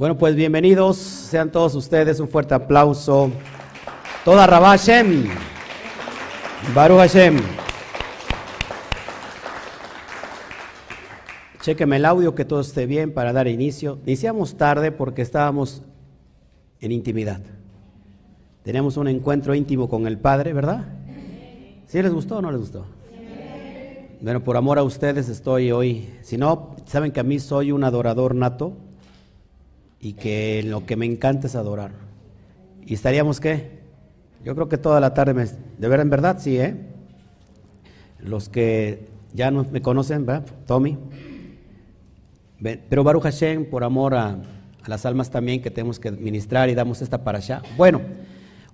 Bueno, pues bienvenidos sean todos ustedes, un fuerte aplauso. Toda Rabá Hashem. Baruch Hashem. Chequeme el audio, que todo esté bien para dar inicio. Iniciamos tarde porque estábamos en intimidad. Tenemos un encuentro íntimo con el Padre, ¿verdad? ¿Sí les gustó o no les gustó? Bueno, por amor a ustedes estoy hoy. Si no, saben que a mí soy un adorador nato y que lo que me encanta es adorar. ¿Y estaríamos qué? Yo creo que toda la tarde me... De ver en verdad, sí, ¿eh? Los que ya no me conocen, ¿verdad? Tommy. Pero Baruch Hashem, por amor a, las almas también que tenemos que ministrar y damos esta para allá. Bueno,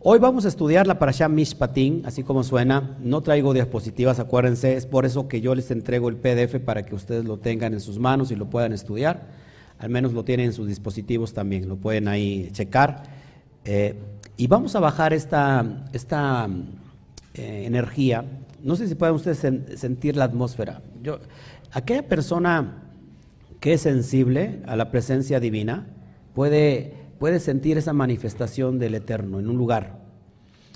hoy vamos a estudiar la parasha Mishpatim, así como suena. No traigo diapositivas, acuérdense, es por eso que yo les entrego el PDF para que ustedes lo tengan en sus manos y lo puedan estudiar. Al menos lo tienen en sus dispositivos también, lo pueden ahí checar. Eh, y vamos a bajar esta, esta eh, energía. No sé si pueden ustedes sentir la atmósfera. Yo, aquella persona que es sensible a la presencia divina puede, puede sentir esa manifestación del Eterno en un lugar.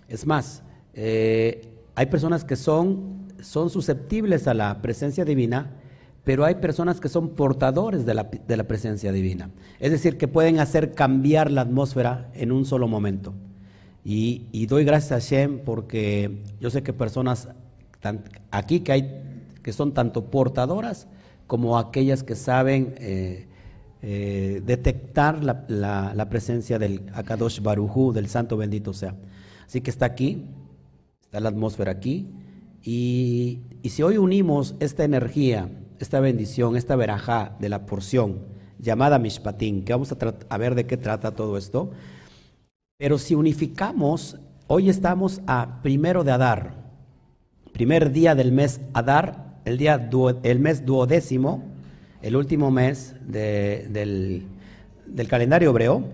Es más, eh, hay personas que son, son susceptibles a la presencia divina, pero hay personas que son portadores de la, de la, presencia divina. Es decir, que pueden hacer cambiar la atmósfera en un solo momento. Y, y doy gracias a Shem porque yo sé que personas aquí que hay que son tanto portadoras como aquellas que saben eh, eh, detectar la, presencia del Akadosh Barujú, del Santo bendito sea. Así que está aquí, está la atmósfera aquí, y, si hoy unimos esta energía, esta bendición, esta verajá de la porción llamada Mishpatín, que vamos a, a ver de qué trata todo esto, pero si unificamos, hoy estamos a primero de Adar, primer día del mes Adar, el, día el mes duodécimo, el último mes del, calendario hebreo,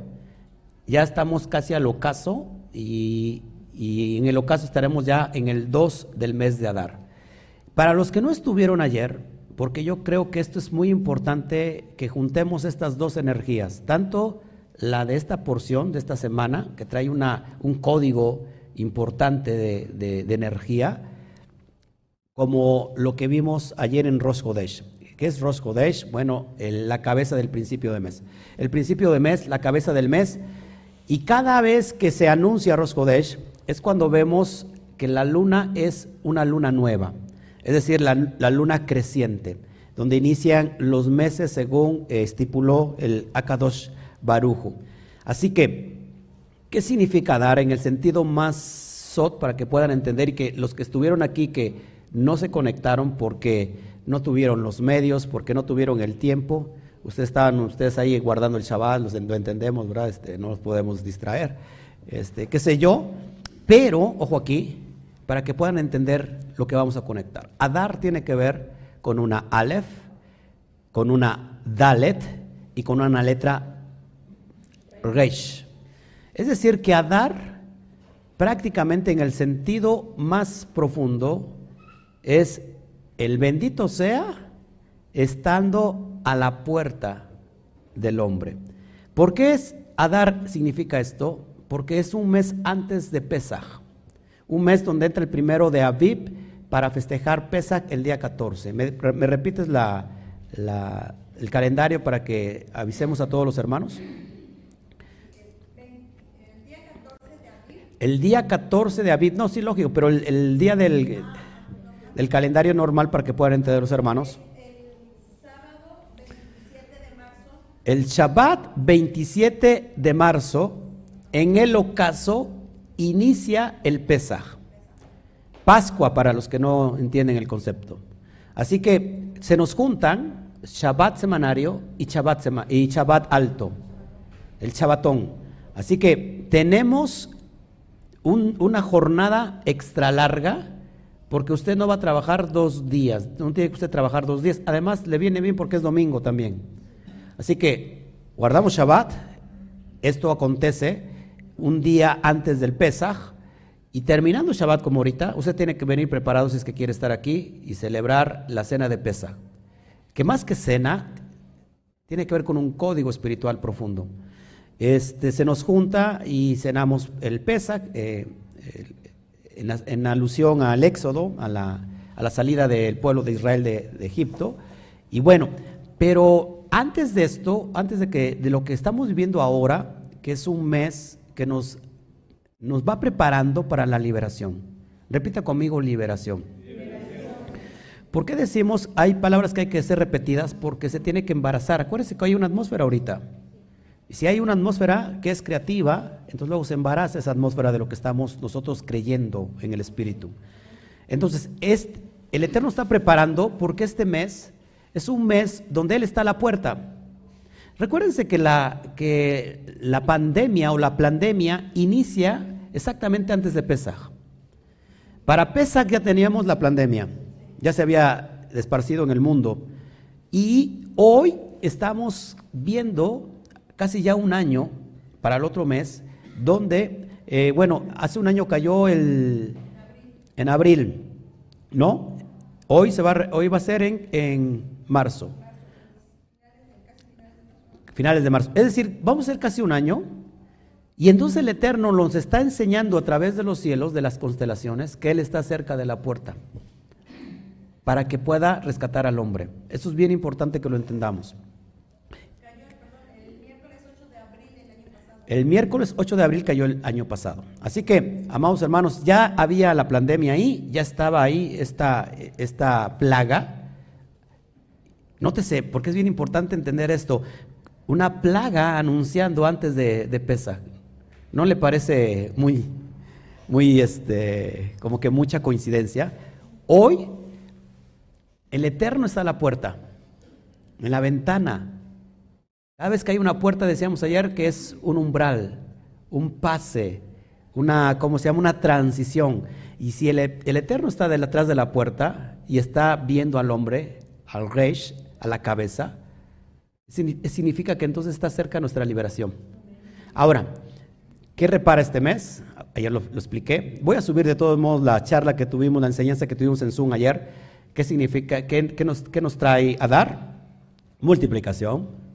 ya estamos casi al ocaso y, y, en el ocaso estaremos ya en el 2 del mes de Adar. Para los que no estuvieron ayer, porque yo creo que esto es muy importante que juntemos estas dos energías, tanto la de esta porción de esta semana, que trae una, un código importante de, de energía, como lo que vimos ayer en Rosh Hodesh. ¿Qué es Rosh Hodesh? Bueno, la cabeza del principio de mes. El principio de mes, la cabeza del mes. Y cada vez que se anuncia Rosh Hodesh es cuando vemos que la luna es una luna nueva, es decir, la, luna creciente, donde inician los meses según estipuló el Akadosh Barujo. Así que, ¿qué significa dar en el sentido más sot para que puedan entender y que los que estuvieron aquí, que no se conectaron porque no tuvieron los medios, porque no tuvieron el tiempo. Ustedes estaban ustedes ahí guardando el Shabbat, lo entendemos, ¿verdad? Este, no nos podemos distraer, este, qué sé yo. Pero, ojo aquí, para que puedan entender lo que vamos a conectar. Adar tiene que ver con una Aleph, con una Dalet y con una letra Reish. Es decir, que Adar, prácticamente en el sentido más profundo, es el bendito sea estando a la puerta del hombre. ¿Por qué es Adar significa esto? Porque es un mes antes de Pesach, un mes donde entra el primero de Aviv para festejar Pesach el día 14. ¿Me, repites el calendario para que avisemos a todos los hermanos? El día 14 de Aviv, no, sí, lógico, pero el día del el calendario normal para que puedan entender los hermanos. El Shabbat 27 de marzo, en el ocaso, inicia el Pesaj. Pascua para los que no entienden el concepto. Así que se nos juntan Shabbat semanario y Shabbat, y Shabbat alto, el Shabbatón. Así que tenemos una jornada extra larga porque usted no va a trabajar dos días, no tiene que usted trabajar dos días. Además, le viene bien porque es domingo también. Así que guardamos Shabbat, esto acontece un día antes del Pesaj, y terminando Shabbat como ahorita, usted tiene que venir preparado si es que quiere estar aquí y celebrar la cena de Pesaj. Que más que cena, Tiene que ver con un código espiritual profundo. Este, se nos junta y cenamos el Pesach, eh, en, alusión al éxodo, a la, salida del pueblo de Israel de, Egipto. Y bueno, pero antes de esto, antes de, que, de lo que estamos viviendo ahora, que es un mes que nos, nos va preparando para la liberación. Repita conmigo liberación. ¿Por qué decimos hay palabras que hay que ser repetidas? Porque se tiene que embarazar. Acuérdense que hay una atmósfera ahorita. Y si hay una atmósfera que es creativa, entonces luego se embaraza esa atmósfera de lo que estamos nosotros creyendo en el Espíritu. Entonces, este, el Eterno está preparando porque este mes es un mes donde Él está a la puerta. Recuérdense que la, que la pandemia o la pandemia inicia exactamente antes de Pesach. Para Pesach ya teníamos la pandemia, ya se había esparcido en el mundo. Y hoy estamos viendo casi ya un año para el otro mes, donde, eh, bueno, hace un año cayó el, en abril, ¿no? Hoy, se va, hoy va a ser en, en marzo. Finales de marzo. Es decir, vamos a ser casi un año. Y entonces el Eterno nos está enseñando a través de los cielos, de las constelaciones, que Él está cerca de la puerta para que pueda rescatar al hombre. Eso es bien importante que lo entendamos. El miércoles 8 de abril cayó el año pasado. Así que, amados hermanos, ya había la pandemia ahí, ya estaba ahí esta, esta plaga. Nótese, porque es bien importante entender esto. Una plaga anunciando antes de, de Pesa. ¿No le parece muy, muy, este, como que mucha coincidencia? Hoy, el Eterno está a la puerta, en la ventana, cada vez que hay una puerta, decíamos ayer, que es un umbral, un pase, una, ¿cómo se llama? Una transición. Y si el, Eterno está detrás de la puerta y está viendo al hombre, al rey, a la cabeza, significa que entonces está cerca nuestra liberación. Ahora, ¿qué repara este mes? Ayer lo, expliqué. Voy a subir de todos modos la charla que tuvimos, la enseñanza que tuvimos en Zoom ayer. ¿Qué significa? ¿Qué, nos, trae a dar? Multiplicación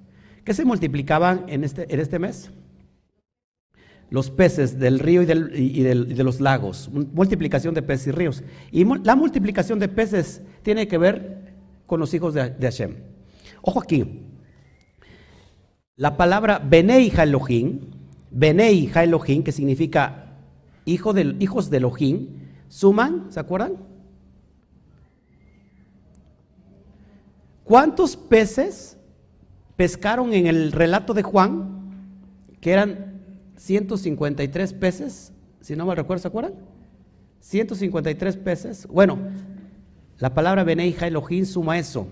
¿Qué se multiplicaban en este, este mes? Los peces del río y, de los lagos, multiplicación de peces y ríos. Y la multiplicación de peces tiene que ver con los hijos de, Hashem. Ojo aquí, la palabra Benei Elohim, Benei Elohim, que significa hijo de, hijos de Elohim, suman, ¿se acuerdan? ¿Cuántos peces pescaron en el relato de Juan, que eran 153 peces, si no me recuerdo, ¿se acuerdan? 153 peces. Bueno, la palabra Beneija Elohim suma eso.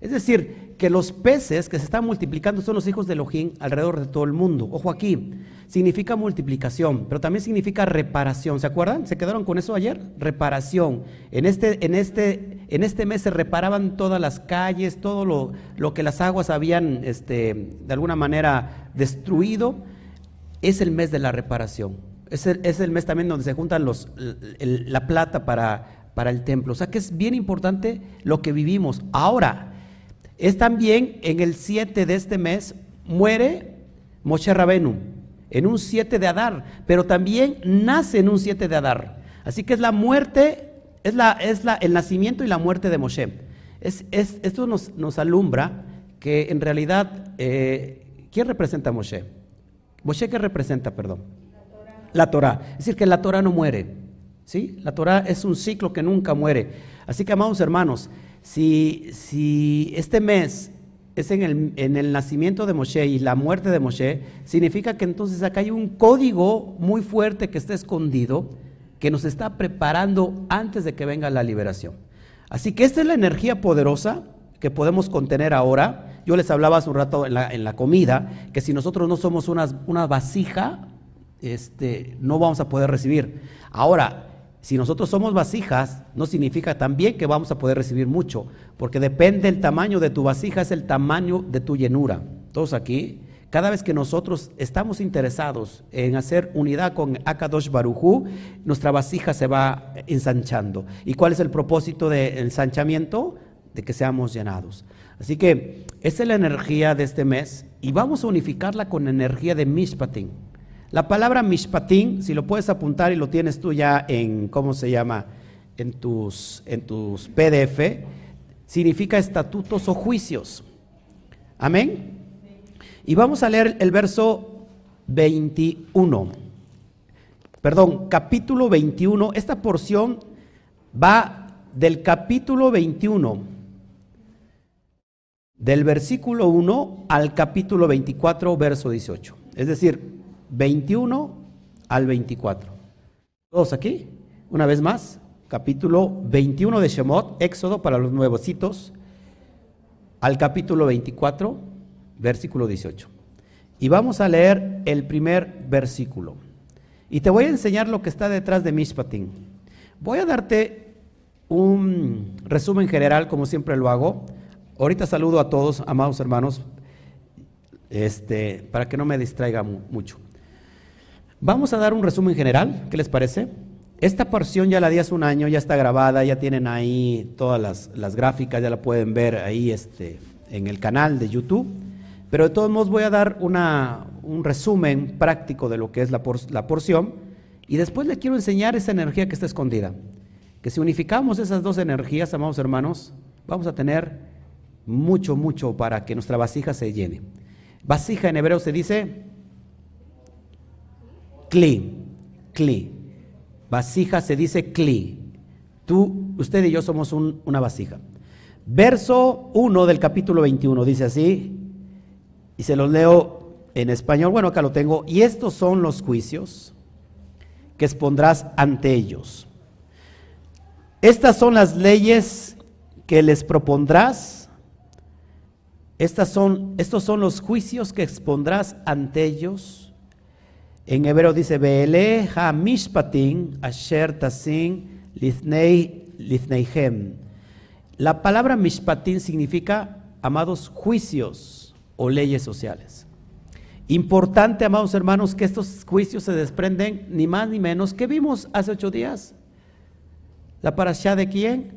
Es decir, que los peces que se están multiplicando son los hijos de Elohim alrededor de todo el mundo. Ojo aquí, significa multiplicación, pero también significa reparación. ¿Se acuerdan? ¿Se quedaron con eso ayer? Reparación. En este, en este, en este mes se reparaban todas las calles, todo lo, lo que las aguas habían este, de alguna manera destruido. Es el mes de la reparación. Es el, es el mes también donde se juntan los, la plata para, para el templo. O sea que es bien importante lo que vivimos. Ahora, es también en el 7 de este mes muere Moshe Rabenu, en un 7 de Adar, pero también nace en un 7 de Adar. Así que es la muerte, es, la, es la, el nacimiento y la muerte de Moshe. Es, esto nos, nos, alumbra que en realidad, eh, ¿quién representa Moshe? ¿Moshe qué representa, perdón? La Torah. Es decir, que la Torah no muere. ¿sí? La Torah es un ciclo que nunca muere. Así que, amados hermanos, si, si este mes es en el, en el, nacimiento de Moshe y la muerte de Moshe, significa que entonces acá hay un código muy fuerte que está escondido, que nos está preparando antes de que venga la liberación. Así que esta es la energía poderosa que podemos contener ahora. Yo les hablaba hace un rato en la, en la comida, que si nosotros no somos una, una vasija, este, no vamos a poder recibir. Ahora, si nosotros somos vasijas, no significa también que vamos a poder recibir mucho, porque depende el tamaño de tu vasija, es el tamaño de tu llenura. Todos aquí, cada vez que nosotros estamos interesados en hacer unidad con Akadosh Barujú, nuestra vasija se va ensanchando. ¿Y cuál es el propósito del ensanchamiento? De que seamos llenados. Así que esa es la energía de este mes y vamos a unificarla con la energía de Mishpatim. La palabra Mishpatim, si lo puedes apuntar y lo tienes tú ya en, ¿cómo se llama? En tus, en tus PDF, significa estatutos o juicios. Amén. Y vamos a leer el verso 21. Perdón, capítulo 21. Esta porción va del capítulo 21 del versículo 1 al capítulo 24, verso 18. Es decir, 21 al 24. ¿Todos aquí? Una vez más, capítulo 21 de Shemot, Éxodo para los nuevositos, al capítulo 24, versículo 18. Y vamos a leer el primer versículo. Y te voy a enseñar lo que está detrás de Mishpatim. Voy a darte un resumen general, como siempre lo hago, Ahorita saludo a todos, amados hermanos, este, para que no me distraiga mucho. Vamos a dar un resumen general, ¿qué les parece? Esta porción ya la di hace un año, ya está grabada, ya tienen ahí todas las, gráficas, ya la pueden ver ahí este, en el canal de YouTube. Pero de todos modos voy a dar una, un resumen práctico de lo que es la, la porción y después le quiero enseñar esa energía que está escondida. Que si unificamos esas dos energías, amados hermanos, vamos a tener mucho, mucho para que nuestra vasija se llene. Vasija en hebreo se dice kli, kli. Vasija se dice kli. Tú, usted y yo somos una vasija. Verso 1 del capítulo 21 dice así, y se los leo en español, bueno, acá lo tengo, y estos son los juicios que expondrás ante ellos. Estas son las leyes que les propondrás estas son, estos son los juicios que expondrás ante ellos. En hebreo dice, Beele ha mishpatin asher tasin lithneihem. La palabra mishpatin significa, amados, juicios o leyes sociales. Importante, amados hermanos, que estos juicios se desprenden ni más ni menos que vimos hace ocho días. La parashá de quién?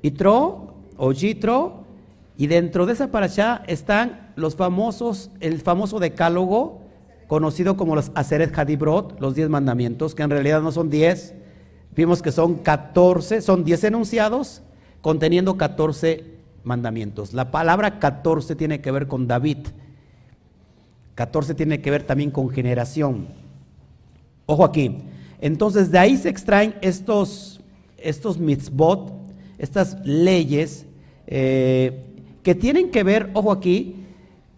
Itro o Yitro y dentro de esa parasha están los famosos, el famoso decálogo, conocido como los Aseret Hadibrot, los diez mandamientos, que en realidad no son diez, vimos que son catorce, son diez enunciados conteniendo catorce mandamientos. La palabra catorce tiene que ver con David, catorce tiene que ver también con generación. Ojo aquí, entonces de ahí se extraen estos, estos mitzvot, estas leyes, eh, que tienen que ver, ojo aquí,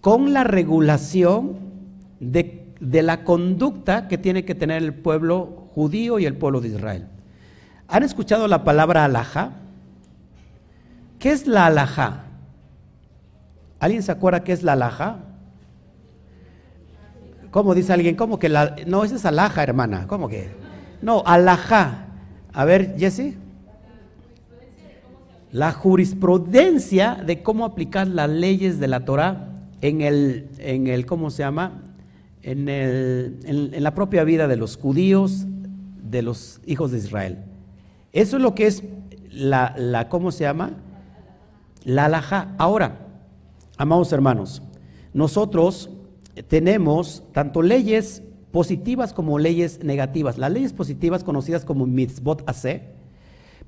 con la regulación de, la conducta que tiene que tener el pueblo judío y el pueblo de Israel. ¿Han escuchado la palabra alajá? ¿Qué es la alajá? ¿Alguien se acuerda qué es la alajá? ¿Cómo dice alguien? ¿Cómo que la.? No, esa es alhaja, hermana. ¿Cómo que? No, alajá. A ver, Jesse la jurisprudencia de cómo aplicar las leyes de la Torah en el, en el ¿cómo se llama? En, el, en, la propia vida de los judíos, de los hijos de Israel. Eso es lo que es la, la ¿cómo se llama? La alhaja. Ahora, amados hermanos, nosotros tenemos tanto leyes positivas como leyes negativas. Las leyes positivas conocidas como mitzvot ase,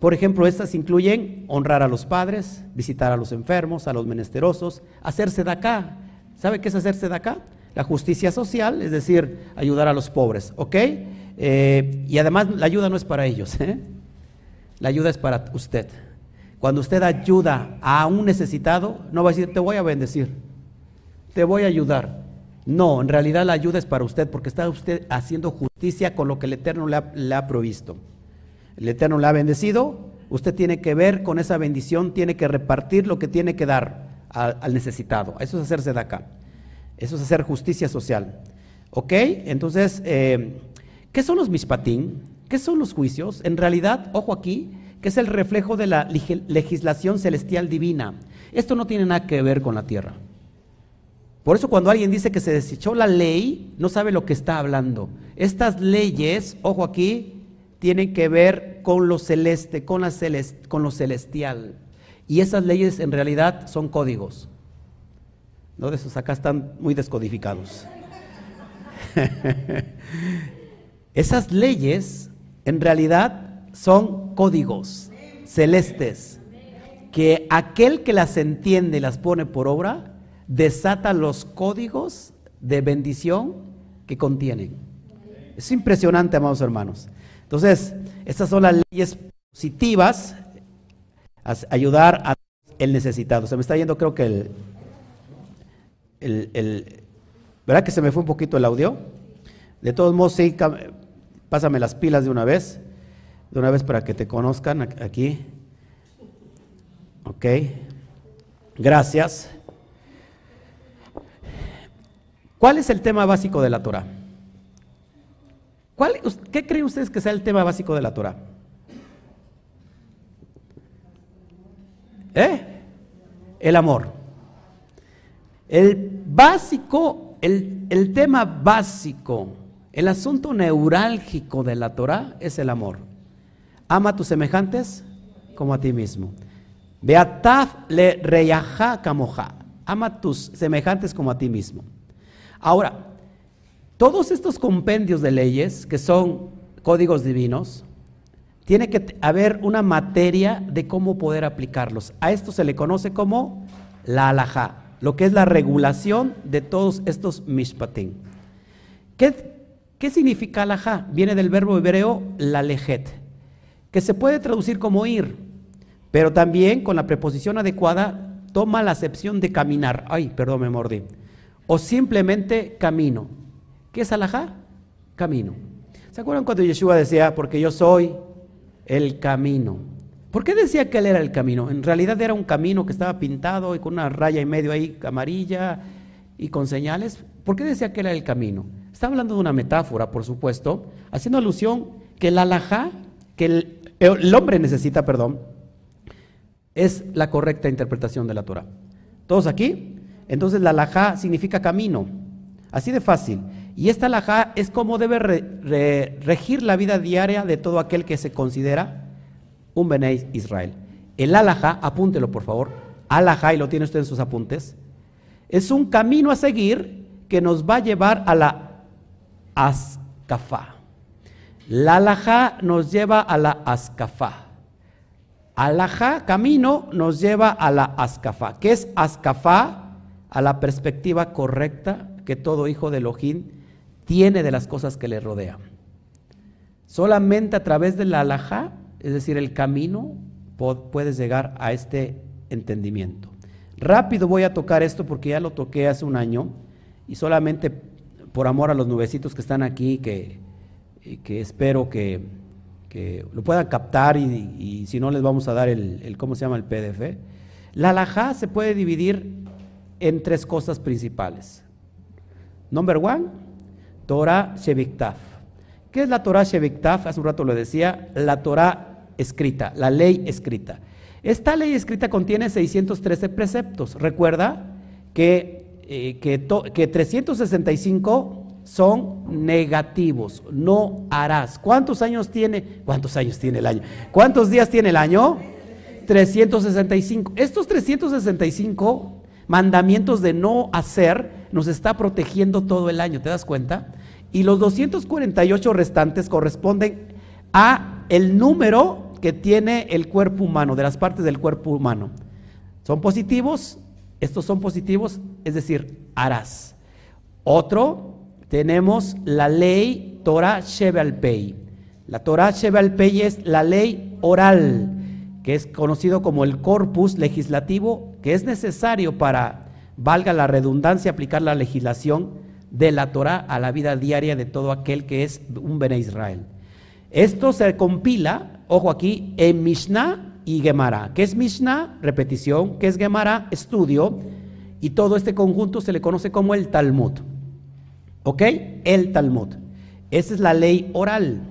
por ejemplo, estas incluyen honrar a los padres, visitar a los enfermos, a los menesterosos, hacerse de acá. ¿Sabe qué es hacerse de acá? La justicia social, es decir, ayudar a los pobres, ¿ok? Eh, y además la ayuda no es para ellos, ¿eh? la ayuda es para usted. Cuando usted ayuda a un necesitado, no va a decir, te voy a bendecir, te voy a ayudar. No, en realidad la ayuda es para usted porque está usted haciendo justicia con lo que el Eterno le ha provisto. El Eterno le ha bendecido, usted tiene que ver con esa bendición, tiene que repartir lo que tiene que dar al, necesitado. Eso es hacerse de acá. Eso es hacer justicia social. ¿Ok? Entonces, eh, ¿qué son los mispatín? ¿Qué son los juicios? En realidad, ojo aquí, que es el reflejo de la legislación celestial divina. Esto no tiene nada que ver con la tierra. Por eso cuando alguien dice que se desechó la ley, no sabe lo que está hablando. Estas leyes, ojo aquí, tienen que ver con lo celeste, con, la con lo celestial. Y esas leyes en realidad son códigos. ¿No? De esos acá están muy descodificados. esas leyes en realidad son códigos celestes que aquel que las entiende y las pone por obra desata los códigos de bendición que contienen. Es impresionante, amados hermanos. Entonces, estas son las leyes positivas, a ayudar a el necesitado. Se me está yendo, creo que el, el, el, ¿verdad que se me fue un poquito el audio? De todos modos, sí, pásame las pilas de una vez, de una vez para que te conozcan aquí. Ok, gracias. ¿Cuál es el tema básico de la Torah? ¿Qué creen ustedes que sea el tema básico de la Torah? ¿Eh? El amor. El básico, el, el tema básico, el asunto neurálgico de la Torah es el amor. Ama a tus semejantes como a ti mismo. Beataf le reyaja kamoja. Ama a tus semejantes como a ti mismo. Ahora, todos estos compendios de leyes, que son códigos divinos, tiene que haber una materia de cómo poder aplicarlos. A esto se le conoce como la alajá, lo que es la regulación de todos estos mishpatim. ¿Qué, qué significa alajá? Viene del verbo hebreo la lejet, que se puede traducir como ir, pero también con la preposición adecuada toma la acepción de caminar. Ay, perdón, me mordí. O simplemente camino. ¿Qué es alajá? Camino. ¿Se acuerdan cuando Yeshua decía, porque yo soy el camino? ¿Por qué decía que él era el camino? En realidad era un camino que estaba pintado y con una raya y medio ahí amarilla y con señales. ¿Por qué decía que era el camino? Está hablando de una metáfora, por supuesto, haciendo alusión que el alajá, que el, el hombre necesita, perdón, es la correcta interpretación de la Torah. ¿Todos aquí? Entonces la alajá significa camino, así de fácil. Y esta alajá es como debe regir la vida diaria de todo aquel que se considera un Bené Israel. El alajá, apúntelo por favor, alajá, y lo tiene usted en sus apuntes, es un camino a seguir que nos va a llevar a la ascafá. La nos lleva a la ascafá. Alajá, camino, nos lleva a la ascafá. ¿Qué es ascafá? A la perspectiva correcta que todo hijo de Elohim tiene de las cosas que le rodean. Solamente a través de la es decir, el camino, puedes llegar a este entendimiento. Rápido voy a tocar esto porque ya lo toqué hace un año y solamente por amor a los nubecitos que están aquí, que, que espero que, que lo puedan captar y, si no les vamos a dar el, ¿cómo se llama el PDF? La alajá se puede dividir en tres cosas principales. Number one, Torah Sheviktaf. ¿Qué es la Torah Sheviktaf? Hace un rato lo decía, la Torah escrita, la ley escrita. Esta ley escrita contiene 613 preceptos. Recuerda que, eh, que, que 365 son negativos. No harás. ¿Cuántos años tiene? ¿Cuántos años tiene el año? ¿Cuántos días tiene el año? 365. Estos 365 mandamientos de no hacer nos está protegiendo todo el año, ¿te das cuenta? Y los 248 restantes corresponden a el número que tiene el cuerpo humano, de las partes del cuerpo humano. ¿Son positivos? Estos son positivos, es decir, harás. Otro tenemos la ley Torah Shevel Pei. La Torah Shevel Pei es la ley oral, que es conocido como el corpus legislativo que es necesario para, valga la redundancia, aplicar la legislación de la Torah a la vida diaria de todo aquel que es un Bene Israel. Esto se compila, ojo aquí, en Mishnah y Gemara. ¿Qué es Mishnah? Repetición. ¿Qué es Gemara? Estudio. Y todo este conjunto se le conoce como el Talmud. ¿Ok? El Talmud. Esa es la ley oral.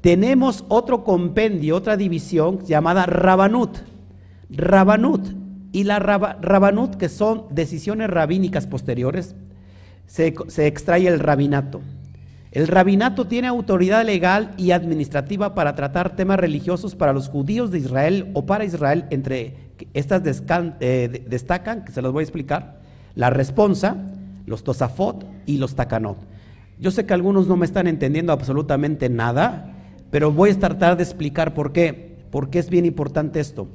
Tenemos otro compendio, otra división llamada Rabanut. Rabanut y la Rabanut, que son decisiones rabínicas posteriores, se, extrae el rabinato. El rabinato tiene autoridad legal y administrativa para tratar temas religiosos para los judíos de Israel o para Israel. Entre estas eh, destacan, que se los voy a explicar, la responsa, los tosafot y los takanot. Yo sé que algunos no me están entendiendo absolutamente nada, pero voy a tratar de explicar por qué, porque es bien importante esto.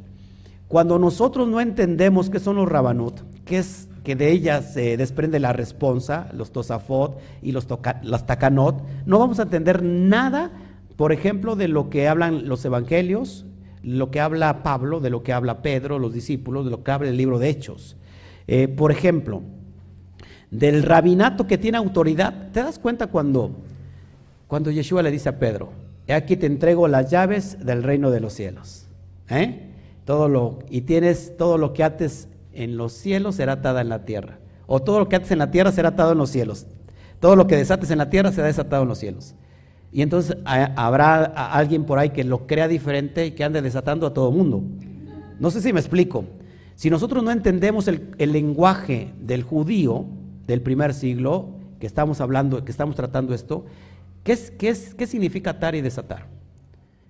Cuando nosotros no entendemos qué son los rabanut, qué es que de ellas se desprende la responsa, los tosafot y los, las takanot, no vamos a entender nada, por ejemplo, de lo que hablan los evangelios, lo que habla Pablo, de lo que habla Pedro, los discípulos, de lo que habla el libro de Hechos. Eh, por ejemplo, del rabinato que tiene autoridad, ¿te das cuenta cuando, cuando Yeshua le dice a Pedro, aquí te entrego las llaves del reino de los cielos? ¿eh? Todo lo, y tienes todo lo que ates en los cielos será atada en la tierra. O todo lo que ates en la tierra será atado en los cielos. Todo lo que desates en la tierra será desatado en los cielos. Y entonces habrá alguien por ahí que lo crea diferente y que ande desatando a todo el mundo. No sé si me explico. Si nosotros no entendemos el, lenguaje del judío del primer siglo, que estamos hablando, que estamos tratando esto, ¿qué, es, qué, es, qué significa atar y desatar?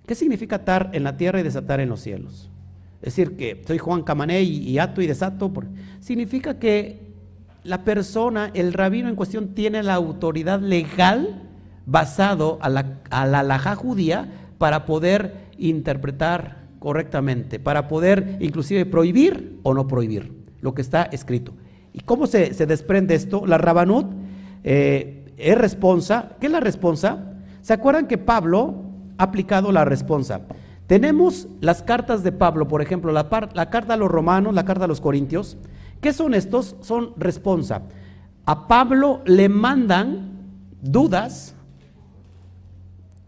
¿Qué significa atar en la tierra y desatar en los cielos? Es decir, que soy Juan Camané y, ato y desato. significa que la persona, el rabino en cuestión, tiene la autoridad legal basado a la, a judía para poder interpretar correctamente, para poder inclusive prohibir o no prohibir lo que está escrito. ¿Y cómo se, desprende esto? La Rabanut eh, es responsa. ¿Qué es la responsa? ¿Se acuerdan que Pablo ha aplicado la responsa? Tenemos las cartas de Pablo, por ejemplo, la, carta a los romanos, la carta a los corintios. ¿Qué son estos? Son responsa. A Pablo le mandan dudas,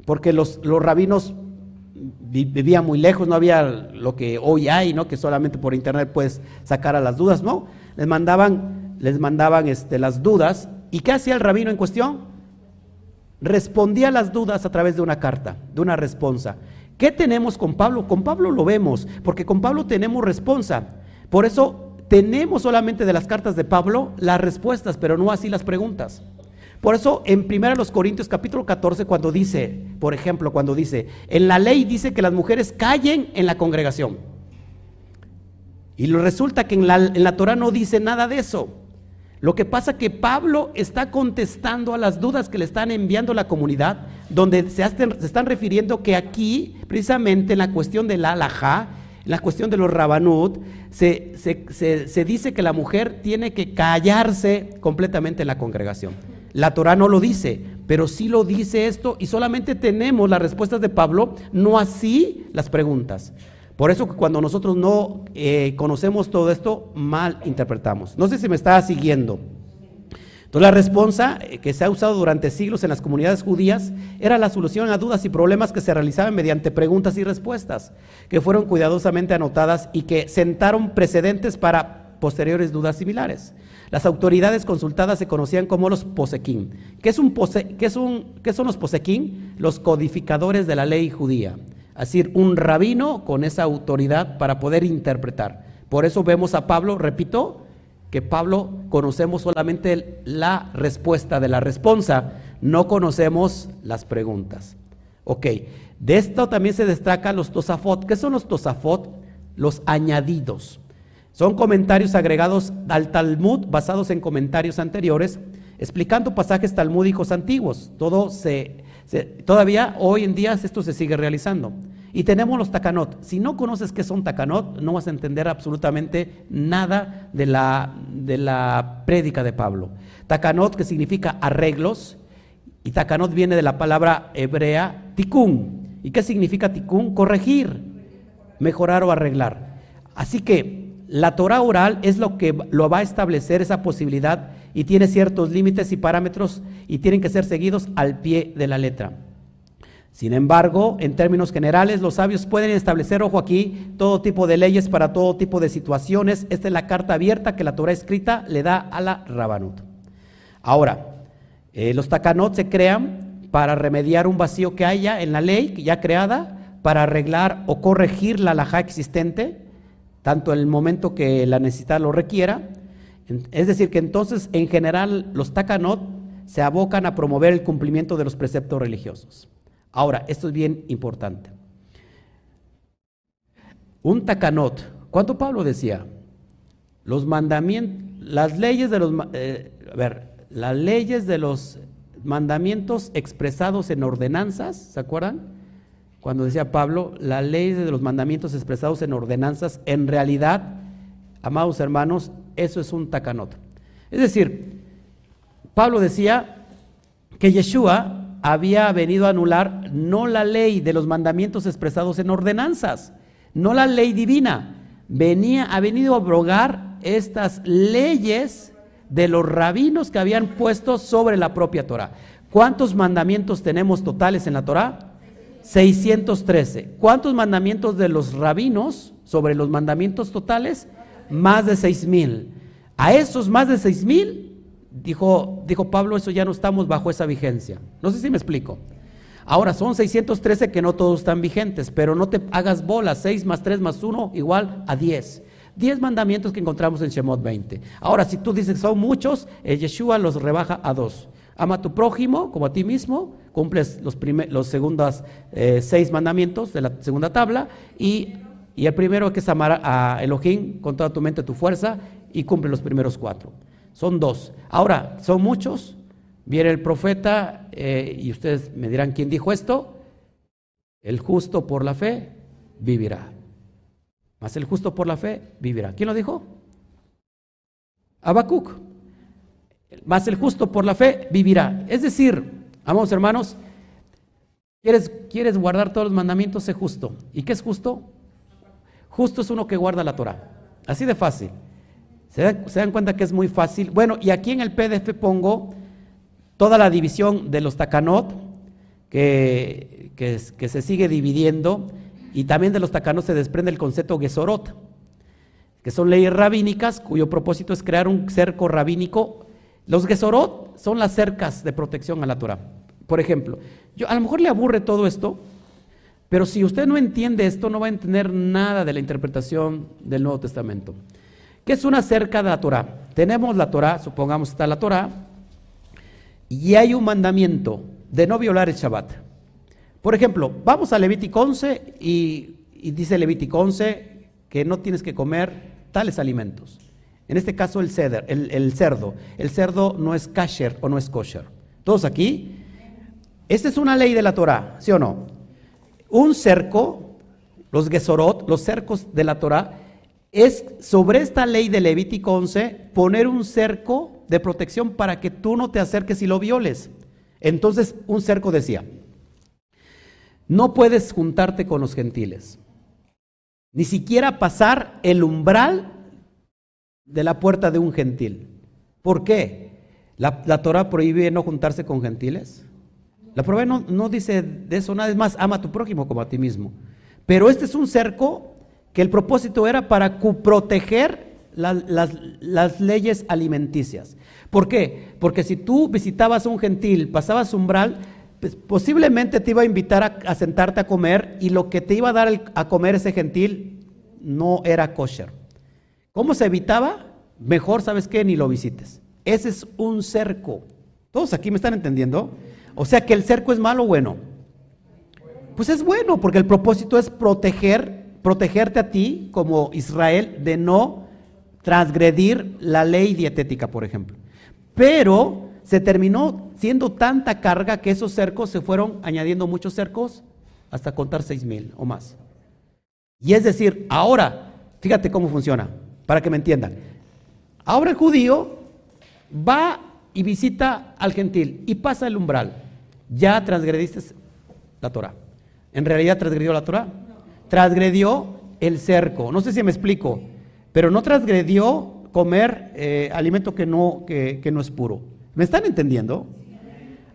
porque los, rabinos vivían muy lejos, no había lo que hoy hay, ¿no? que solamente por internet puedes sacar a las dudas, ¿no? Les mandaban, les mandaban este, las dudas. ¿Y qué hacía el rabino en cuestión? Respondía a las dudas a través de una carta, de una responsa. ¿Qué tenemos con Pablo? Con Pablo lo vemos, porque con Pablo tenemos responsa. Por eso tenemos solamente de las cartas de Pablo las respuestas, pero no así las preguntas. Por eso en 1 Corintios capítulo 14 cuando dice, por ejemplo, cuando dice, en la ley dice que las mujeres callen en la congregación. Y resulta que en la, en la Torah no dice nada de eso. Lo que pasa es que Pablo está contestando a las dudas que le están enviando la comunidad, donde se, están refiriendo que aquí, precisamente en la cuestión de la alajá, en la cuestión de los rabanut, se, se, dice que la mujer tiene que callarse completamente en la congregación. La Torah no lo dice, pero sí lo dice esto y solamente tenemos las respuestas de Pablo, no así las preguntas. Por eso cuando nosotros no eh, conocemos todo esto, mal interpretamos. No sé si me está siguiendo. Entonces la respuesta eh, que se ha usado durante siglos en las comunidades judías era la solución a dudas y problemas que se realizaban mediante preguntas y respuestas, que fueron cuidadosamente anotadas y que sentaron precedentes para posteriores dudas similares. Las autoridades consultadas se conocían como los posequín. ¿Qué, es un qué, es un, ¿Qué son los posequín? Los codificadores de la ley judía. Es decir, un rabino con esa autoridad para poder interpretar. Por eso vemos a Pablo, repito, que Pablo conocemos solamente la respuesta de la respuesta, no conocemos las preguntas. Ok, de esto también se destacan los tosafot. ¿Qué son los tosafot? Los añadidos. Son comentarios agregados al Talmud basados en comentarios anteriores, explicando pasajes talmúdicos antiguos. Todo todavía hoy en día esto se sigue realizando. Y tenemos los takanot. Si no conoces qué son takanot, no vas a entender absolutamente nada de la, de la prédica de Pablo. Takanot, que significa arreglos, y takanot viene de la palabra hebrea tikkun. ¿Y qué significa tikkun? Corregir, mejorar o arreglar. Así que la Torah oral es lo que lo va a establecer esa posibilidad y tiene ciertos límites y parámetros y tienen que ser seguidos al pie de la letra. Sin embargo, en términos generales, los sabios pueden establecer, ojo aquí, todo tipo de leyes para todo tipo de situaciones. Esta es la carta abierta que la Torah escrita le da a la Rabanut. Ahora, eh, los takanot se crean para remediar un vacío que haya en la ley ya creada, para arreglar o corregir la alajá existente, tanto en el momento que la necesidad lo requiera, es decir, que entonces en general los takanot se abocan a promover el cumplimiento de los preceptos religiosos. Ahora, esto es bien importante. Un tacanot, ¿cuánto Pablo decía? Los mandamientos, las leyes de los, eh, a ver, las leyes de los mandamientos expresados en ordenanzas, ¿se acuerdan? Cuando decía Pablo, la ley de los mandamientos expresados en ordenanzas, en realidad, amados hermanos, eso es un tacanot. Es decir, Pablo decía que Yeshua había venido a anular no la ley de los mandamientos expresados en ordenanzas, no la ley divina, venía, ha venido a abrogar estas leyes de los rabinos que habían puesto sobre la propia Torah. ¿Cuántos mandamientos tenemos totales en la Torah? 613. ¿Cuántos mandamientos de los rabinos sobre los mandamientos totales? Más de 6000. A esos más de 6000 dijo dijo Pablo, eso ya no estamos bajo esa vigencia. No sé si me explico. Ahora son 613 que no todos están vigentes, pero no te hagas bola, 6 más 3 más 1 igual a 10. 10 mandamientos que encontramos en Shemot 20. Ahora, si tú dices son muchos, el Yeshua los rebaja a dos. Ama a tu prójimo como a ti mismo, cumples los, los segundos eh, seis mandamientos de la segunda tabla y, y el primero que es amar a Elohim con toda tu mente, tu fuerza y cumple los primeros cuatro. Son dos. Ahora, son muchos. Viene el profeta eh, y ustedes me dirán quién dijo esto. El justo por la fe vivirá. Mas el justo por la fe vivirá. ¿Quién lo dijo? Habacuc. Mas el justo por la fe vivirá. Es decir, amados hermanos, ¿quieres, ¿quieres guardar todos los mandamientos? Sé justo. ¿Y qué es justo? Justo es uno que guarda la Torah. Así de fácil. ¿Se dan, ¿Se dan, cuenta que es muy fácil? Bueno, y aquí en el PDF pongo toda la división de los takanot que, que, se sigue dividiendo. Y también de los tacanos se desprende el concepto Gesorot, que son leyes rabínicas cuyo propósito es crear un cerco rabínico. Los Gesorot son las cercas de protección a la Torah. Por ejemplo, yo, a lo mejor le aburre todo esto, pero si usted no entiende esto, no va a entender nada de la interpretación del Nuevo Testamento. ¿Qué es una cerca de la Torah? Tenemos la Torah, supongamos está la Torah, y hay un mandamiento de no violar el Shabbat. Por ejemplo, vamos a Levítico 11 y, dice Levítico 11 que no tienes que comer tales alimentos. En este caso el, ceder, el, cerdo. El cerdo no es kasher o no es kosher. Todos aquí. Esta es una ley de la Torah, ¿sí o no? Un cerco, los gesorot, los cercos de la Torah, es sobre esta ley de Levítico 11 poner un cerco de protección para que tú no te acerques y lo violes. Entonces, un cerco decía, no puedes juntarte con los gentiles, ni siquiera pasar el umbral de la puerta de un gentil. ¿Por qué? ¿La, la Torah prohíbe no juntarse con gentiles? La Torah no, dice de eso nada, es más, ama a tu prójimo como a ti mismo. Pero este es un cerco que el propósito era para proteger las, las leyes alimenticias. ¿Por qué? Porque si tú visitabas a un gentil, pasabas umbral, pues, posiblemente te iba a invitar a, sentarte a comer y lo que te iba a dar a comer ese gentil no era kosher. ¿Cómo se evitaba? Mejor, ¿sabes qué? Ni lo visites. Ese es un cerco. ¿Todos aquí me están entendiendo? O sea que el cerco es malo o bueno. Pues es bueno, porque el propósito es proteger, protegerte a ti como Israel de no transgredir la ley dietética, por ejemplo. Pero se terminó siendo tanta carga que esos cercos se fueron añadiendo muchos cercos hasta contar seis mil o más. Y es decir, ahora, fíjate cómo funciona, para que me entiendan. Ahora el judío va y visita al gentil y pasa el umbral. Ya transgrediste la Torah. ¿En realidad transgredió la Torah? Transgredió el cerco. No sé si me explico, pero no transgredió comer eh, alimento que no, que no es puro. ¿Me están entendiendo?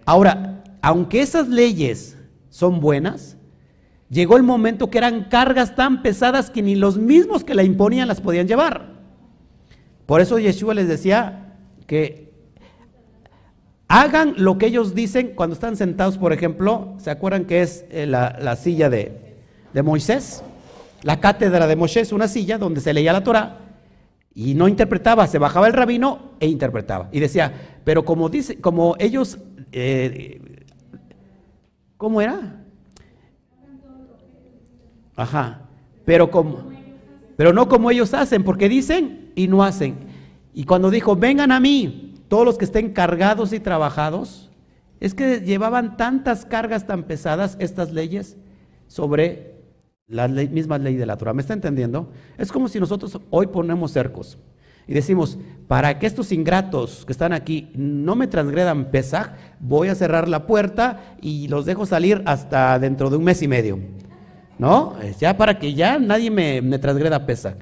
Ahora, aunque esas leyes son buenas, llegó el momento que eran cargas tan pesadas que ni los mismos que la imponían las podían llevar. Por eso Yeshua les decía que hagan lo que ellos dicen cuando están sentados, por ejemplo, ¿se acuerdan que es eh, la, silla de, Moisés? La cátedra de Moisés, una silla donde se leía la Torah. Y no interpretaba, se bajaba el rabino e interpretaba. Y decía, pero como dice, como ellos, eh, ¿cómo era? Ajá. Pero como, pero no como ellos hacen, porque dicen y no hacen. Y cuando dijo, vengan a mí, todos los que estén cargados y trabajados, es que llevaban tantas cargas tan pesadas estas leyes sobre la misma ley de la Torah. ¿Me está entendiendo? Es como si nosotros hoy ponemos cercos y decimos, para que estos ingratos que están aquí no me transgredan Pesaj, voy a cerrar la puerta y los dejo salir hasta dentro de un mes y medio. ¿No? Ya para que ya nadie me, me transgreda Pesaj.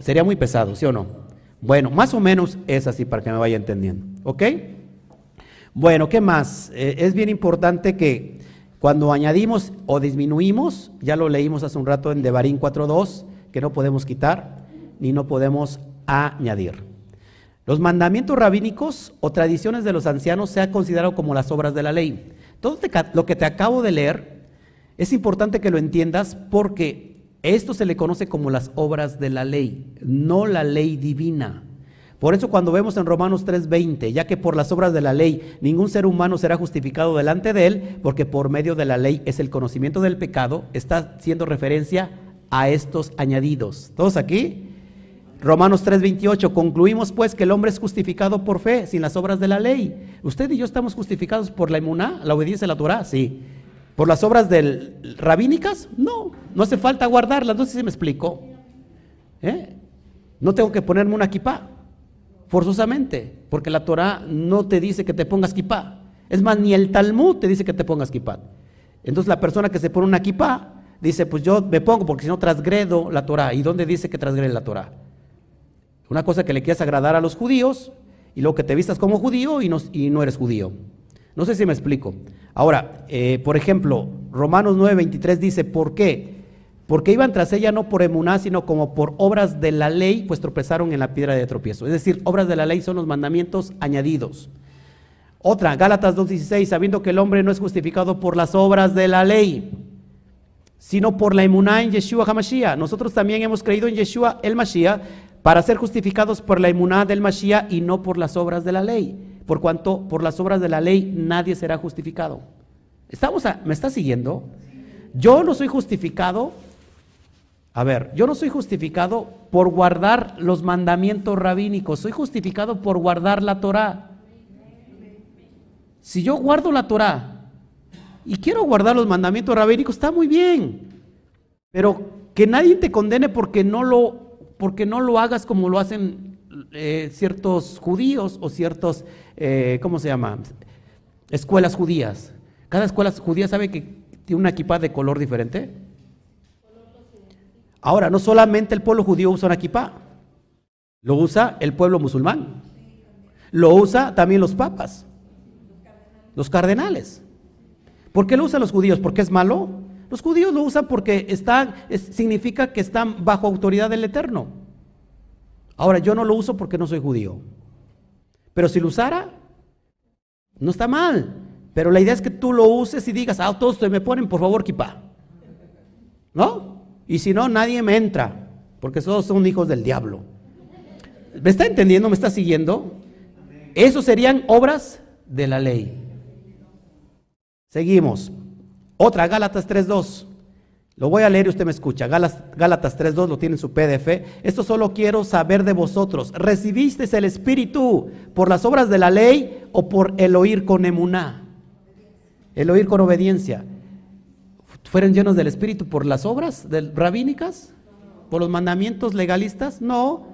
sería muy pesado, ¿sí o no? Bueno, más o menos es así para que me vaya entendiendo. ¿Ok? Bueno, ¿qué más? Eh, es bien importante que cuando añadimos o disminuimos, ya lo leímos hace un rato en Devarim 4.2, que no podemos quitar ni no podemos añadir. Los mandamientos rabínicos o tradiciones de los ancianos se han considerado como las obras de la ley. Todo lo que te acabo de leer es importante que lo entiendas porque esto se le conoce como las obras de la ley, no la ley divina. Por eso cuando vemos en Romanos 3:20, ya que por las obras de la ley ningún ser humano será justificado delante de él, porque por medio de la ley es el conocimiento del pecado, está haciendo referencia a estos añadidos. ¿Todos aquí? Romanos 3:28, concluimos pues que el hombre es justificado por fe, sin las obras de la ley. ¿Usted y yo estamos justificados por la emuná, la obediencia a la Torah? Sí. ¿Por las obras del, rabínicas? No, no hace falta guardarlas, no sé si me explico. ¿Eh? No tengo que ponerme una equipa forzosamente, porque la Torah no te dice que te pongas kipá. Es más, ni el Talmud te dice que te pongas kipá. Entonces la persona que se pone una kipá dice, pues yo me pongo porque si no transgredo la Torah. ¿Y dónde dice que transgrede la Torah? Una cosa que le quieras agradar a los judíos y luego que te vistas como judío y y no eres judío. No sé si me explico. Ahora, eh, por ejemplo, Romanos 9:23 dice, ¿por qué? Porque iban tras ella no por emuná, sino como por obras de la ley, pues tropezaron en la piedra de tropiezo. Es decir, obras de la ley son los mandamientos añadidos. Otra, Gálatas 2.16, sabiendo que el hombre no es justificado por las obras de la ley, sino por la emuná en Yeshua HaMashiach. Nosotros también hemos creído en Yeshua el Mashiach para ser justificados por la emuná del Mashiach y no por las obras de la ley. Por cuanto por las obras de la ley nadie será justificado. ¿Estamos ¿Me está siguiendo? Yo no soy justificado a ver, yo no soy justificado por guardar los mandamientos rabínicos, soy justificado por guardar la Torah. Si yo guardo la Torah y quiero guardar los mandamientos rabínicos, está muy bien. Pero que nadie te condene porque no lo, porque no lo hagas como lo hacen eh, ciertos judíos o ciertos, eh, ¿cómo se llama? Escuelas judías. Cada escuela judía sabe que tiene una equipa de color diferente. Ahora, no solamente el pueblo judío usa una kippah, lo usa el pueblo musulmán, lo usa también los papas, los cardenales. ¿Por qué lo usan los judíos? ¿Porque es malo? Los judíos lo usan porque están, significa que están bajo autoridad del Eterno. Ahora, yo no lo uso porque no soy judío. Pero si lo usara, no está mal. Pero la idea es que tú lo uses y digas, ah, todos me ponen, por favor, kippah. ¿No? Y si no, nadie me entra, porque todos son hijos del diablo. ¿Me está entendiendo? ¿Me está siguiendo? Esos serían obras de la ley. Seguimos. Otra, Gálatas 3.2. Lo voy a leer y usted me escucha. Gálatas 3.2 lo tiene en su PDF. Esto solo quiero saber de vosotros. ¿Recibisteis el Espíritu por las obras de la ley o por el oír con emuná? El oír con obediencia fueron llenos del Espíritu por las obras rabínicas, por los mandamientos legalistas, no,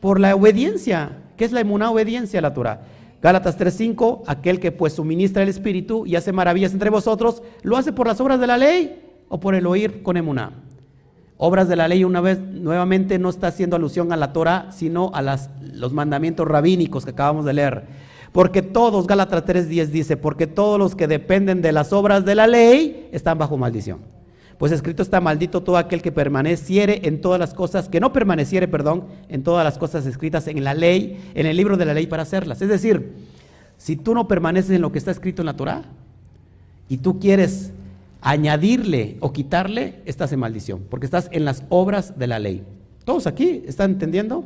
por la obediencia. ¿Qué es la emuná obediencia a la Torah? Gálatas 3:5, aquel que pues suministra el Espíritu y hace maravillas entre vosotros, ¿lo hace por las obras de la ley o por el oír con emuná? Obras de la ley, una vez nuevamente, no está haciendo alusión a la Torah, sino a las, los mandamientos rabínicos que acabamos de leer. Porque todos, Gálatas 3.10 dice, porque todos los que dependen de las obras de la ley están bajo maldición. Pues escrito está maldito todo aquel que permaneciere en todas las cosas, que no permaneciere, perdón, en todas las cosas escritas en la ley, en el libro de la ley para hacerlas. Es decir, si tú no permaneces en lo que está escrito en la Torah y tú quieres añadirle o quitarle, estás en maldición, porque estás en las obras de la ley. ¿Todos aquí están entendiendo?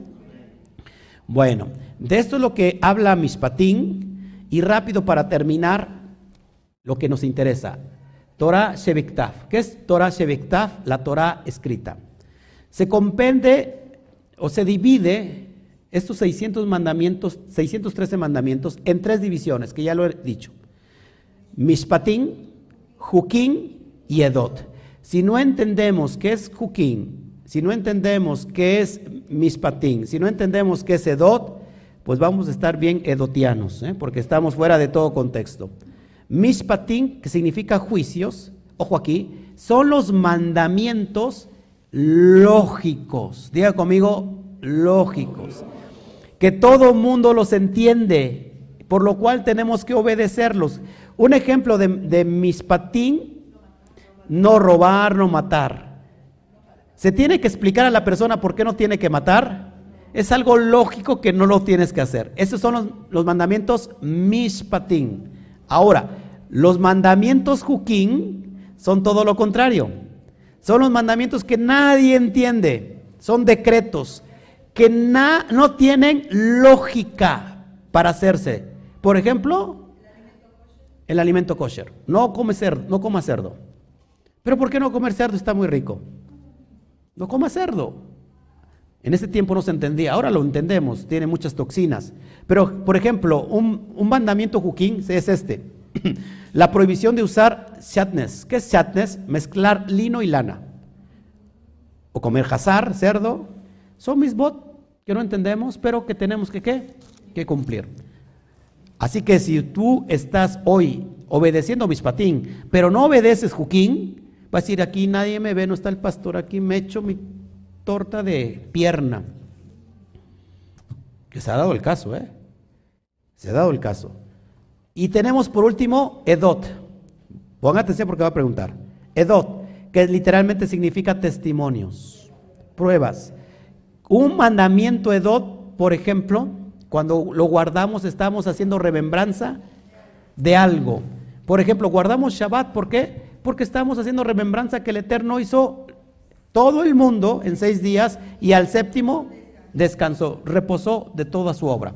Bueno, de esto es lo que habla Mishpatín y rápido para terminar lo que nos interesa. Torah Sheviktaf. ¿Qué es Torah Sheviktaf? La Torah escrita. Se compende o se divide estos 600 mandamientos, 613 mandamientos en tres divisiones, que ya lo he dicho. Mishpatín, Juquín y Edot. Si no entendemos qué es Juquín, si no entendemos qué es Mishpatín, si no entendemos qué es Edot, pues vamos a estar bien edotianos, ¿eh? porque estamos fuera de todo contexto. Mishpatín, que significa juicios, ojo aquí, son los mandamientos lógicos. Diga conmigo, lógicos. Que todo mundo los entiende, por lo cual tenemos que obedecerlos. Un ejemplo de, de Mishpatín, no robar, no matar. Se tiene que explicar a la persona por qué no tiene que matar es algo lógico que no lo tienes que hacer. Esos son los, mandamientos mishpatín. Ahora, los mandamientos juquín son todo lo contrario. Son los mandamientos que nadie entiende. Son decretos que no tienen lógica para hacerse. Por ejemplo, el alimento kosher. No come cerdo, no coma cerdo. Pero ¿por qué no comer cerdo? Está muy rico. No coma cerdo. En ese tiempo no se entendía, ahora lo entendemos, tiene muchas toxinas. Pero, por ejemplo, un, mandamiento juquín es este. La prohibición de usar chatnes. ¿Qué es chatnes? Mezclar lino y lana. O comer jazar, cerdo. Son mis bot que no entendemos, pero que tenemos que, ¿qué? que cumplir. Así que si tú estás hoy obedeciendo mis patín, pero no obedeces juquín, vas a decir, aquí nadie me ve, no está el pastor, aquí me echo mi torta de pierna. Que se ha dado el caso, ¿eh? Se ha dado el caso. Y tenemos por último Edot. Pongan atención porque va a preguntar. Edot, que literalmente significa testimonios, pruebas. Un mandamiento Edot, por ejemplo, cuando lo guardamos estamos haciendo remembranza de algo. Por ejemplo, guardamos Shabbat, ¿por qué? Porque estamos haciendo remembranza que el Eterno hizo todo el mundo en seis días y al séptimo descansó, reposó de toda su obra.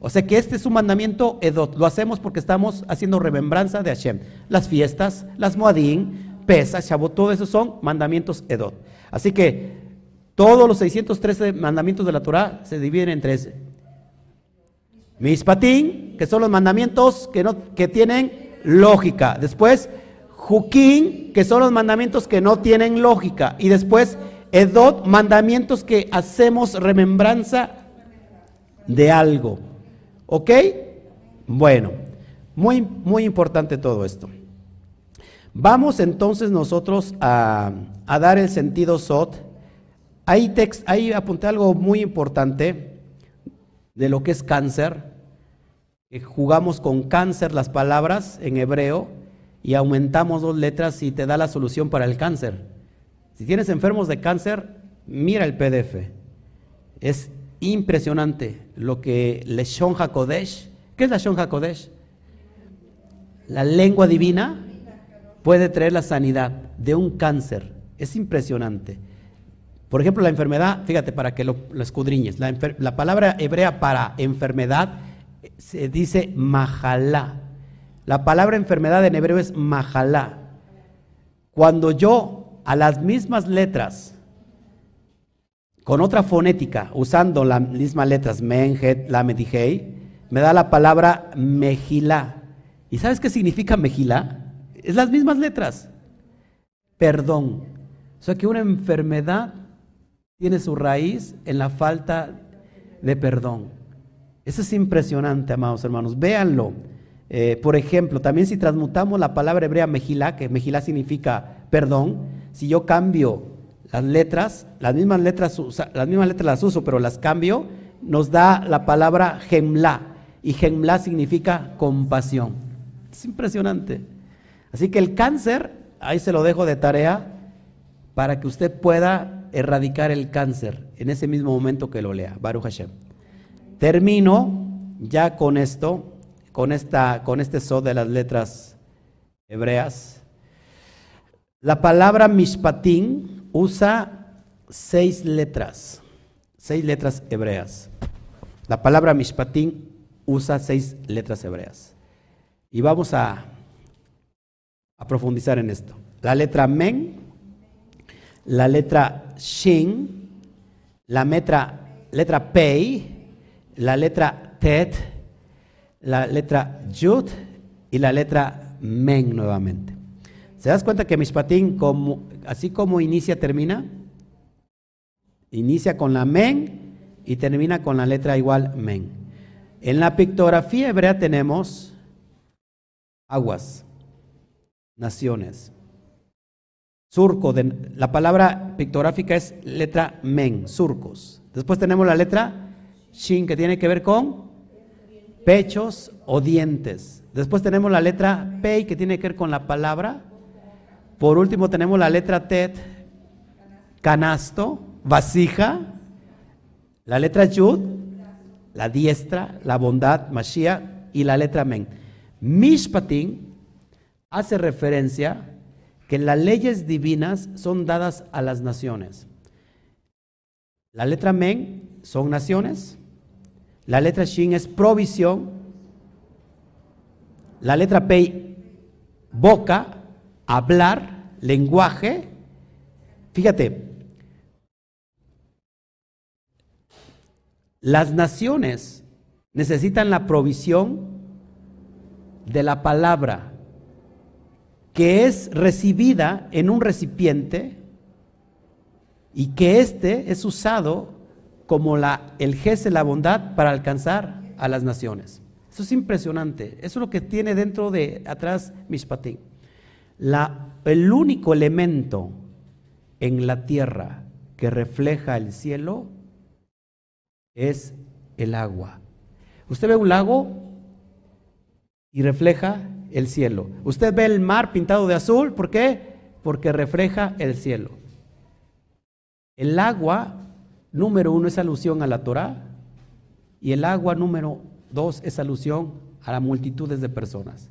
O sea que este es un mandamiento Edot. Lo hacemos porque estamos haciendo remembranza de Hashem. Las fiestas, las Moadín, Pesa, Shabbat, todo eso son mandamientos Edot. Así que todos los 613 mandamientos de la Torah se dividen en tres. Mispatín, que son los mandamientos que, no, que tienen lógica. Después, Juquín, que son los mandamientos que no tienen lógica. Y después, Edot, mandamientos que hacemos remembranza de algo. ¿Ok? Bueno, muy, muy importante todo esto. Vamos entonces nosotros a, dar el sentido SOT. Ahí, text, ahí apunté algo muy importante de lo que es cáncer. Jugamos con cáncer las palabras en hebreo y aumentamos dos letras y te da la solución para el cáncer. Si tienes enfermos de cáncer, mira el PDF. Es impresionante lo que Leshon HaKodesh, ¿qué es Leshon HaKodesh? La lengua divina puede traer la sanidad de un cáncer. Es impresionante. Por ejemplo, la enfermedad, fíjate, para que lo, escudriñes, la, la, palabra hebrea para enfermedad se dice majalá. La palabra enfermedad en hebreo es majalá. Cuando yo a las mismas letras, con otra fonética, usando las mismas letras, men, het, lamed y me da la palabra mejilá. ¿Y sabes qué significa mejilá? Es las mismas letras. Perdón. O sea que una enfermedad tiene su raíz en la falta de perdón. Eso es impresionante, amados hermanos. Véanlo. Eh, por ejemplo, también si transmutamos la palabra hebrea mejilá, que mejilá significa perdón, si yo cambio las letras, las mismas letras, las mismas letras las uso, pero las cambio, nos da la palabra gemla, y gemla significa compasión. Es impresionante. Así que el cáncer, ahí se lo dejo de tarea, para que usted pueda erradicar el cáncer en ese mismo momento que lo lea. Baruch Hashem. Termino ya con esto con, esta, con este so de las letras hebreas. La palabra mishpatín usa seis letras, seis letras hebreas. La palabra Mishpatim usa seis letras hebreas. Y vamos a, a profundizar en esto. La letra Men, la letra Shin, la letra, letra Pei, la letra Tet, la letra Yud y la letra Men nuevamente. ¿Se das cuenta que Mishpatim, como, así como inicia, termina? Inicia con la Men y termina con la letra igual Men. En la pictografía hebrea tenemos aguas, naciones. Surco, de, la palabra pictográfica es letra men, surcos. Después tenemos la letra shin, que tiene que ver con pechos o dientes. Después tenemos la letra pei, que tiene que ver con la palabra. Por último tenemos la letra tet, canasto, vasija. La letra yud, la diestra, la bondad, Mashiach, y la letra men. Mishpatim hace referencia que las leyes divinas son dadas a las naciones. La letra Men son naciones, la letra Shin es provisión, la letra Pei, boca, hablar, lenguaje. Fíjate, las naciones necesitan la provisión de la palabra que es recibida en un recipiente y que éste es usado como la, el jefe la bondad para alcanzar a las naciones. Eso es impresionante. Eso es lo que tiene dentro de atrás Mishpatim. La, el único elemento en la tierra que refleja el cielo es el agua. Usted ve un lago y refleja el cielo. Usted ve el mar pintado de azul, ¿por qué? Porque refleja el cielo. El agua número uno es alusión a la Torah y el agua número dos es alusión a las multitudes de personas.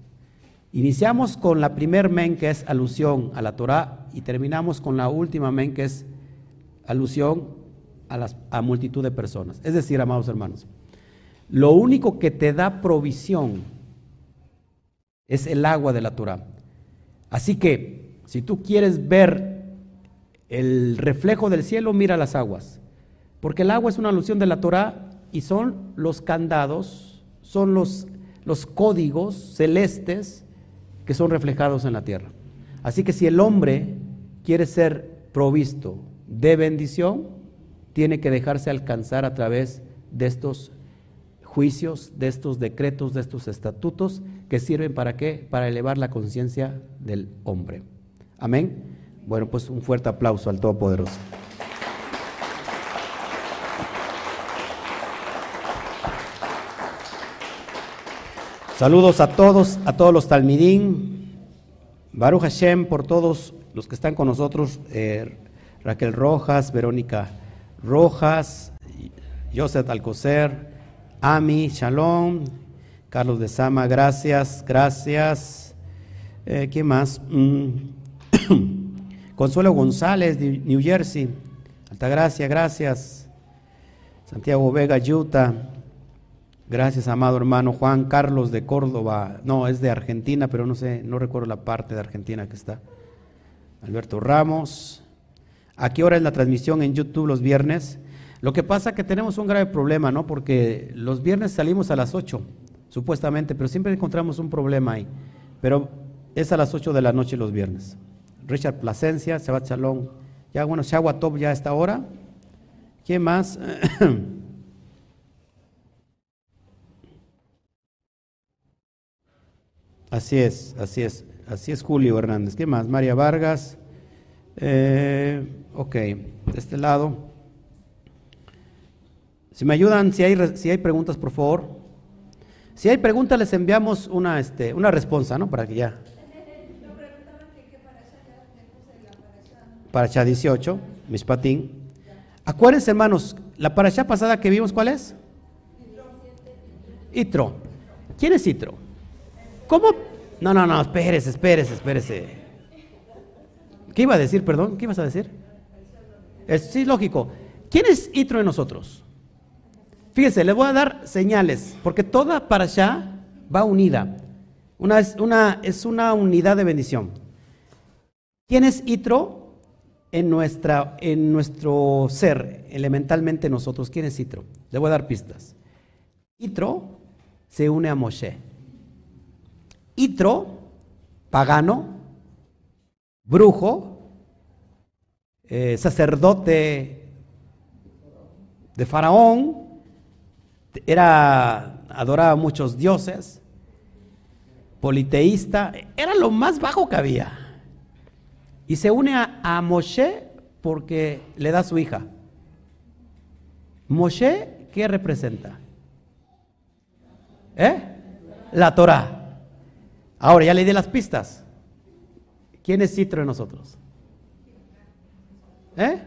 Iniciamos con la primer men que es alusión a la Torah y terminamos con la última men que es alusión a, las, a multitud de personas. Es decir, amados hermanos, lo único que te da provisión es el agua de la Torah. Así que, si tú quieres ver el reflejo del cielo, mira las aguas. Porque el agua es una alusión de la Torah y son los candados, son los, los códigos celestes que son reflejados en la tierra. Así que si el hombre quiere ser provisto de bendición, tiene que dejarse alcanzar a través de estos juicios, de estos decretos, de estos estatutos que sirven para qué? Para elevar la conciencia del hombre. Amén. Bueno, pues un fuerte aplauso al Todopoderoso. Saludos a todos, a todos los Talmidín. Baruch Hashem por todos los que están con nosotros. Eh, Raquel Rojas, Verónica Rojas, Joseph Alcocer, Ami, Shalom, Carlos de Sama, gracias, gracias. Eh, ¿Quién más? Mm. Consuelo González, New Jersey, Altagracia, gracias. Santiago Vega, Utah, gracias, amado hermano Juan Carlos de Córdoba, no, es de Argentina, pero no sé, no recuerdo la parte de Argentina que está. Alberto Ramos. ¿A qué hora es la transmisión en YouTube los viernes? Lo que pasa es que tenemos un grave problema, ¿no? Porque los viernes salimos a las 8, supuestamente, pero siempre encontramos un problema ahí. Pero es a las 8 de la noche los viernes. Richard Plasencia, Sebat Chalón. Ya, bueno, Shagua Top ya a esta hora. ¿Quién más? así es, así es. Así es Julio Hernández. ¿Qué más? María Vargas. Eh, ok, de este lado. Si me ayudan, si hay, si hay preguntas, por favor. Si hay preguntas, les enviamos una, este, una respuesta, ¿no? Para que ya. Para allá 18, Mishpatín. Acuérdense, hermanos, la paracha pasada que vimos, ¿cuál es? Itro. ¿Quién es Itro? ¿Cómo? No, no, no, espérese, espérese, espérese. ¿Qué iba a decir, perdón? ¿Qué ibas a decir? Es, sí, lógico. ¿Quién es Itro en nosotros? Fíjense, les voy a dar señales, porque toda para allá va unida. Una, es, una, es una unidad de bendición. ¿Quién es Itro? En, nuestra, en nuestro ser, elementalmente nosotros. ¿Quién es Itro? Le voy a dar pistas. Itro se une a Moshe. Itro, pagano, brujo, eh, sacerdote de Faraón, era, adoraba a muchos dioses, politeísta, era lo más bajo que había. Y se une a, Moshe porque le da su hija. Moshe, ¿qué representa? ¿Eh? La Torah. Ahora ya le di las pistas. ¿Quién es Citro de nosotros? ¿Eh?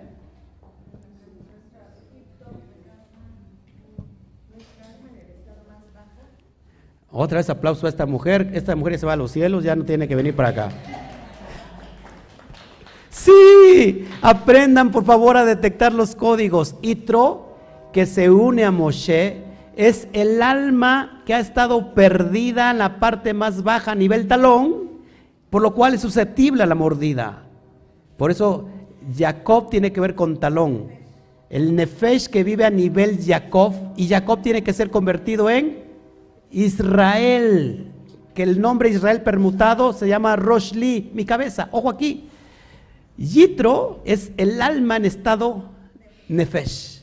Otra vez aplauso a esta mujer. Esta mujer se va a los cielos, ya no tiene que venir para acá. Sí, aprendan por favor a detectar los códigos. Itro, que se une a Moshe, es el alma que ha estado perdida en la parte más baja, a nivel talón, por lo cual es susceptible a la mordida. Por eso Jacob tiene que ver con talón. El Nefesh que vive a nivel Jacob, y Jacob tiene que ser convertido en Israel, que el nombre Israel permutado se llama Roshli, mi cabeza, ojo aquí. Yitro es el alma en estado Nefesh.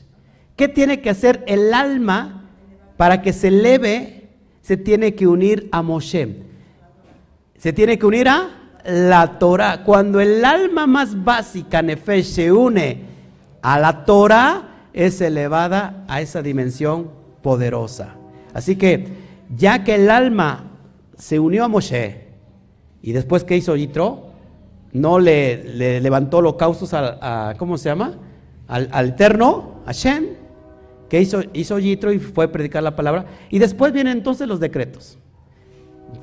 ¿Qué tiene que hacer el alma para que se eleve? Se tiene que unir a Moshe. Se tiene que unir a la Torah. Cuando el alma más básica, Nefesh, se une a la Torah, es elevada a esa dimensión poderosa. Así que ya que el alma se unió a Moshe y después que hizo Yitro, no le, levantó holocaustos a, a, ¿cómo se llama? Al, eterno, a Shem, que hizo, hizo Yitro y fue a predicar la palabra. Y después vienen entonces los decretos.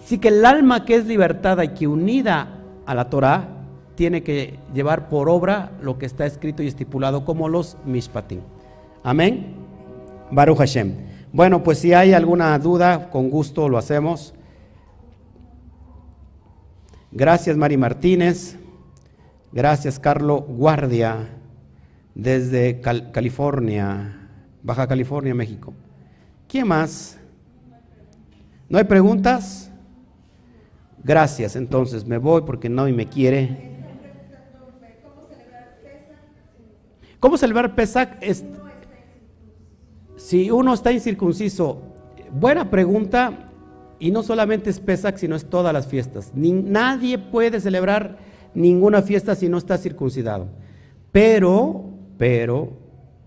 Así que el alma que es libertada y que unida a la Torah tiene que llevar por obra lo que está escrito y estipulado como los mishpatim. Amén. Baruch Hashem. Bueno, pues si hay alguna duda, con gusto lo hacemos. Gracias Mari Martínez. Gracias Carlos Guardia desde California, Baja California, México. ¿Quién más? ¿No hay preguntas? Gracias, entonces me voy porque no y me quiere. ¿Cómo celebrar Pesach? Si uno está incircunciso, buena pregunta, y no solamente es Pesach, sino es todas las fiestas. nadie puede celebrar ninguna fiesta si no está circuncidado. Pero, pero,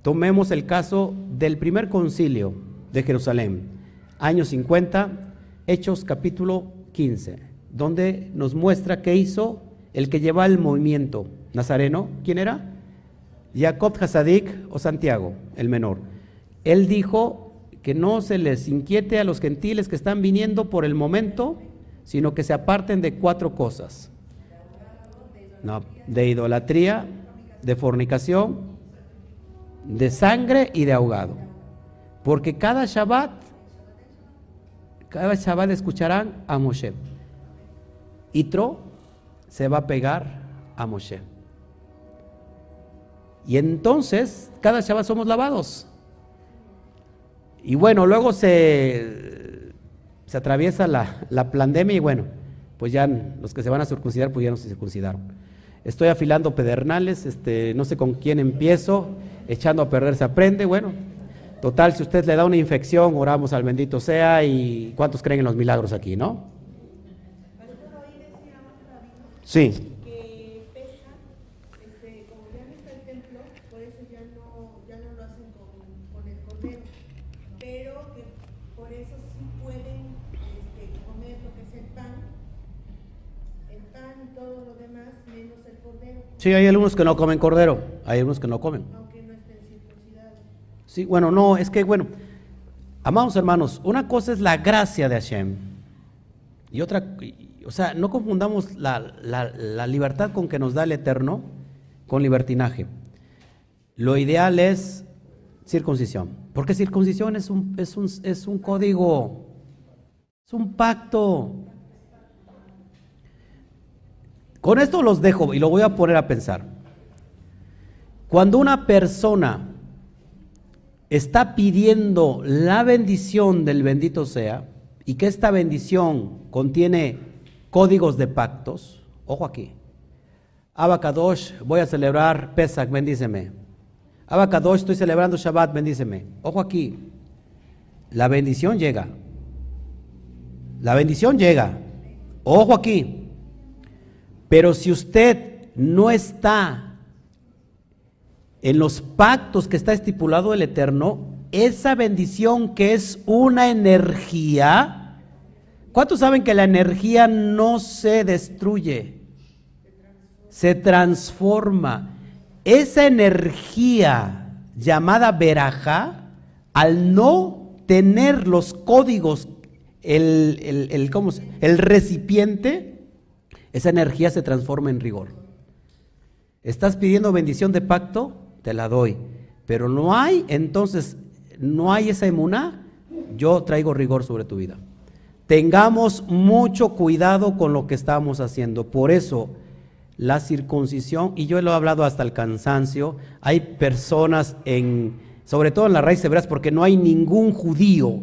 tomemos el caso del primer concilio de Jerusalén, año 50, Hechos capítulo 15, donde nos muestra qué hizo el que lleva el movimiento nazareno. ¿Quién era? Jacob Hasadik o Santiago, el menor. Él dijo que no se les inquiete a los gentiles que están viniendo por el momento, sino que se aparten de cuatro cosas. De idolatría, de fornicación, de sangre y de ahogado. Porque cada Shabbat, cada Shabbat escucharán a Moshe. Itro se va a pegar a Moshe. Y entonces, cada Shabbat somos lavados. Y bueno, luego se, se atraviesa la, la, pandemia y bueno, pues ya los que se van a circuncidar, pues ya no se circuncidaron. Estoy afilando pedernales, este, no sé con quién empiezo, echando a perder se aprende, bueno. Total, si usted le da una infección, oramos al bendito sea y ¿cuántos creen en los milagros aquí, no? Sí. Sí, hay algunos que no comen cordero, hay algunos que no comen. Aunque no estén circuncidados. Sí, bueno, no, es que, bueno, amados hermanos, una cosa es la gracia de Hashem y otra, o sea, no confundamos la, la libertad con que nos da el Eterno con libertinaje. Lo ideal es Circuncisión. Porque circuncisión es un, es un, es un código, es un pacto. Con esto los dejo y lo voy a poner a pensar. Cuando una persona está pidiendo la bendición del bendito sea y que esta bendición contiene códigos de pactos, ojo aquí. Abacadosh, voy a celebrar Pesach, bendíceme. Abacadosh, estoy celebrando Shabbat, bendíceme. Ojo aquí. La bendición llega. La bendición llega. Ojo aquí. Pero si usted no está en los pactos que está estipulado el Eterno, esa bendición que es una energía, ¿cuántos saben que la energía no se destruye? Se transforma. Esa energía llamada veraja, al no tener los códigos, el, el, el recipiente, esa energía se transforma en rigor. ¿Estás pidiendo bendición de pacto? Te la doy. Pero no hay, entonces, no hay esa emuná, yo traigo rigor sobre tu vida. Tengamos mucho cuidado con lo que estamos haciendo. Por eso, la circuncisión, y yo lo he hablado hasta el cansancio, hay personas en, sobre todo en las raíces hebreas, porque no hay ningún judío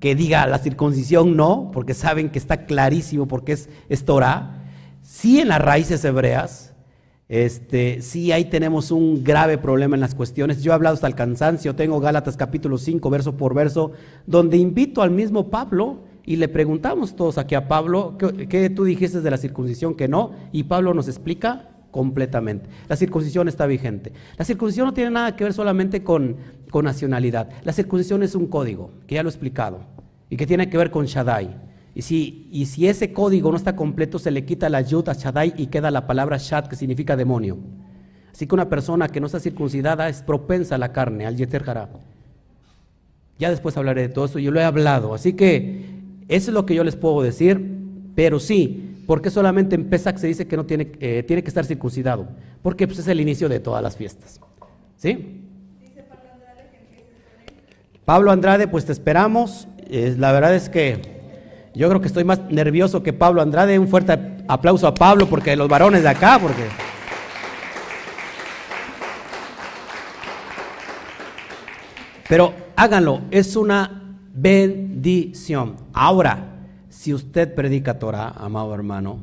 que diga la circuncisión no, porque saben que está clarísimo, porque es, es Torah. Sí en las raíces hebreas, este, sí, ahí tenemos un grave problema en las cuestiones. Yo he hablado hasta el cansancio, tengo Gálatas capítulo 5, verso por verso, donde invito al mismo Pablo y le preguntamos todos aquí a Pablo, ¿qué, tú dijiste de la circuncisión? Que no, y Pablo nos explica completamente. La circuncisión está vigente. La circuncisión no tiene nada que ver solamente con, con nacionalidad. La circuncisión es un código, que ya lo he explicado, y que tiene que ver con Shaddai. Y si, y si ese código no está completo, se le quita la yud a Shaddai y queda la palabra Shad, que significa demonio. Así que una persona que no está circuncidada es propensa a la carne, al Yeter. Ya después hablaré de todo eso, yo lo he hablado. Así que eso es lo que yo les puedo decir, pero sí, porque solamente en Pesach se dice que no tiene, eh, tiene que estar circuncidado? Porque pues, es el inicio de todas las fiestas. ¿Sí? Pablo Andrade, pues te esperamos. la verdad es que yo creo que estoy más nervioso que Pablo Andrade. Un fuerte aplauso a Pablo porque los varones de acá, porque... Pero háganlo, es una bendición. Ahora, si usted predica Torah, amado hermano,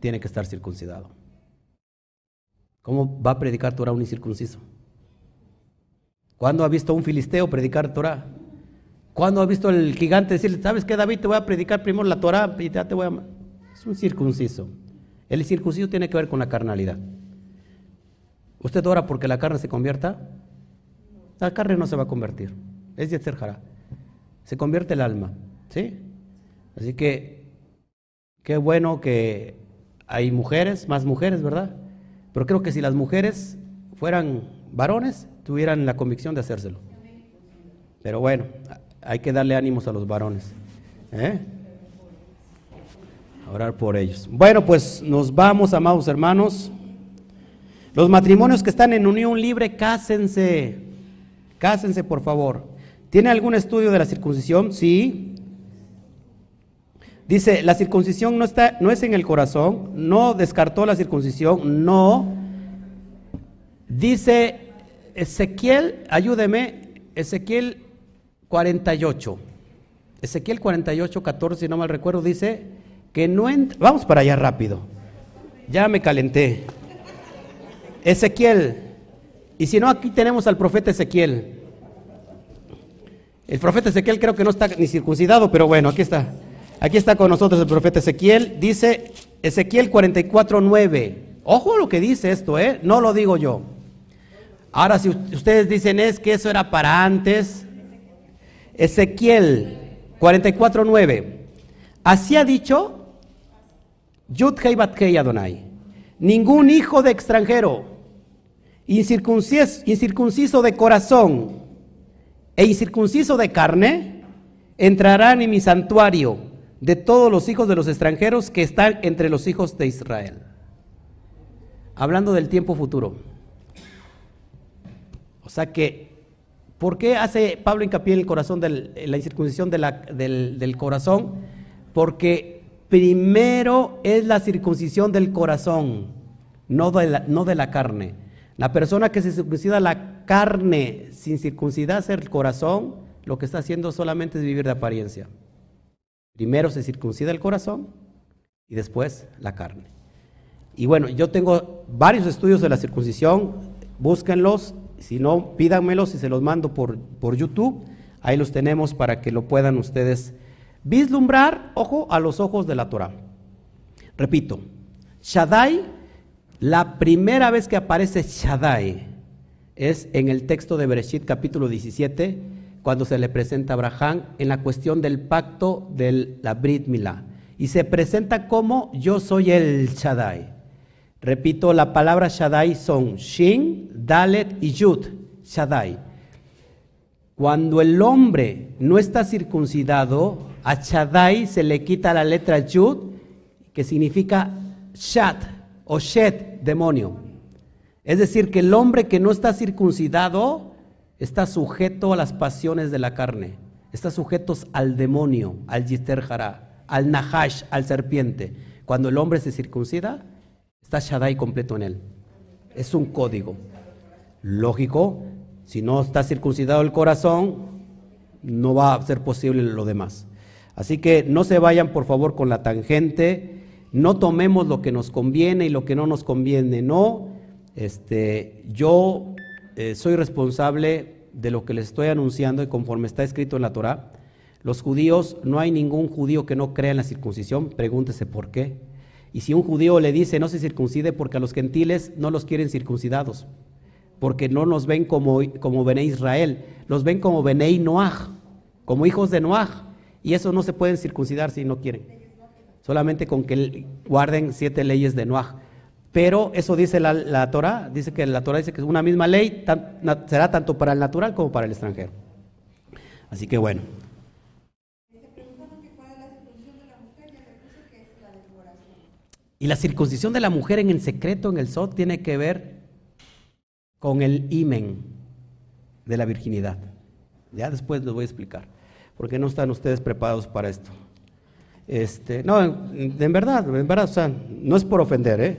tiene que estar circuncidado. ¿Cómo va a predicar Torah un incircunciso? ¿Cuándo ha visto un filisteo predicar Torah? ¿Cuándo has visto el gigante decirle, sabes qué, David, te voy a predicar primero la Torah y ya te voy a... Es un circunciso. El circunciso tiene que ver con la carnalidad. ¿Usted ora porque la carne se convierta? La carne no se va a convertir. Es Yetzer Se convierte el alma. ¿Sí? Así que, qué bueno que hay mujeres, más mujeres, ¿verdad? Pero creo que si las mujeres fueran varones, tuvieran la convicción de hacérselo. Pero bueno, hay que darle ánimos a los varones. ¿eh? orar por ellos. Bueno, pues nos vamos, amados hermanos. Los matrimonios que están en unión libre, cásense. Cásense, por favor. ¿Tiene algún estudio de la circuncisión? Sí. Dice, la circuncisión no, está, no es en el corazón, no descartó la circuncisión, no. Dice Ezequiel, ayúdeme, Ezequiel 48. Ezequiel 48, 14, si no mal recuerdo, dice que no Vamos para allá rápido. Ya me calenté. Ezequiel. Y si no, aquí tenemos al profeta Ezequiel. El profeta Ezequiel creo que no está ni circuncidado, pero bueno, aquí está. Aquí está con nosotros el profeta Ezequiel. Dice Ezequiel 44, 9. Ojo lo que dice esto, ¿eh? No lo digo yo. Ahora, si ustedes dicen es que eso era para antes, Ezequiel 44.9. Así ha dicho Yudhei Batkei Adonai. Ningún hijo de extranjero, incircunciso, incircunciso de corazón e incircunciso de carne, entrarán en mi santuario de todos los hijos de los extranjeros que están entre los hijos de Israel. Hablando del tiempo futuro. O sea que ¿Por qué hace Pablo hincapié en el corazón, del, la incircuncisión del, del corazón? Porque primero es la circuncisión del corazón, no de la, no de la carne. La persona que se circuncida la carne sin circuncidarse el corazón, lo que está haciendo solamente es vivir de apariencia. Primero se circuncida el corazón y después la carne. Y bueno, yo tengo varios estudios de la circuncisión, búsquenlos, si no, pídanmelos y se los mando por, por YouTube. Ahí los tenemos para que lo puedan ustedes vislumbrar, ojo, a los ojos de la Torah. Repito, Shaddai, la primera vez que aparece Shaddai es en el texto de Bereshit capítulo 17, cuando se le presenta a Abraham en la cuestión del pacto de la Brit Milá. Y se presenta como yo soy el Shaddai. Repito, la palabra Shaddai son Shin, Dalet y Yud. Shaddai. Cuando el hombre no está circuncidado, a Shaddai se le quita la letra Yud, que significa Shat o Shet, demonio. Es decir, que el hombre que no está circuncidado está sujeto a las pasiones de la carne, está sujeto al demonio, al Yister al Nahash, al serpiente. Cuando el hombre se circuncida, está Shaddai completo en él. Es un código. Lógico, si no está circuncidado el corazón, no va a ser posible lo demás. Así que no se vayan por favor con la tangente, no tomemos lo que nos conviene y lo que no nos conviene, no. Este, yo eh, soy responsable de lo que les estoy anunciando y conforme está escrito en la Torah. Los judíos, no hay ningún judío que no crea en la circuncisión, pregúntese por qué. Y si un judío le dice no se circuncide porque a los gentiles no los quieren circuncidados, porque no nos ven como, como Bené Israel, los ven como Bené Noaj, como hijos de Noaj. Y eso no se pueden circuncidar si no quieren. Solamente con que guarden siete leyes de Noah. Pero eso dice la, Torah, dice que la Torah dice que una misma ley será tanto para el natural como para el extranjero. Así que bueno. Y la circuncisión de la mujer en el secreto, en el Sot, tiene que ver con el imen de la virginidad. Ya después les voy a explicar porque no están ustedes preparados para esto. Este, no, en, verdad, en verdad, o sea, no es por ofender, ¿eh?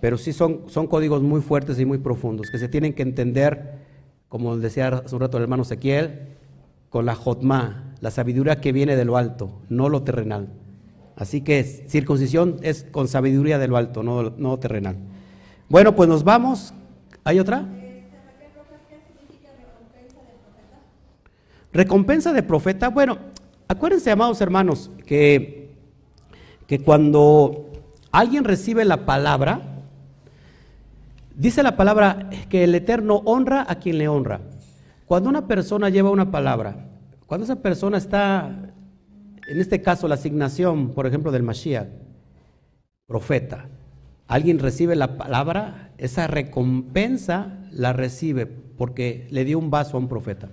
pero sí son, son códigos muy fuertes y muy profundos que se tienen que entender, como decía hace un rato el hermano Ezequiel, con la jotma, la sabiduría que viene de lo alto, no lo terrenal. Así que circuncisión es con sabiduría de lo alto, no, no terrenal. Bueno, pues nos vamos. ¿Hay otra? Recompensa de profeta. Bueno, acuérdense, amados hermanos, que, que cuando alguien recibe la palabra, dice la palabra que el Eterno honra a quien le honra. Cuando una persona lleva una palabra, cuando esa persona está, en este caso la asignación, por ejemplo, del Mashiach, profeta, alguien recibe la palabra, esa recompensa la recibe porque le dio un vaso a un profeta.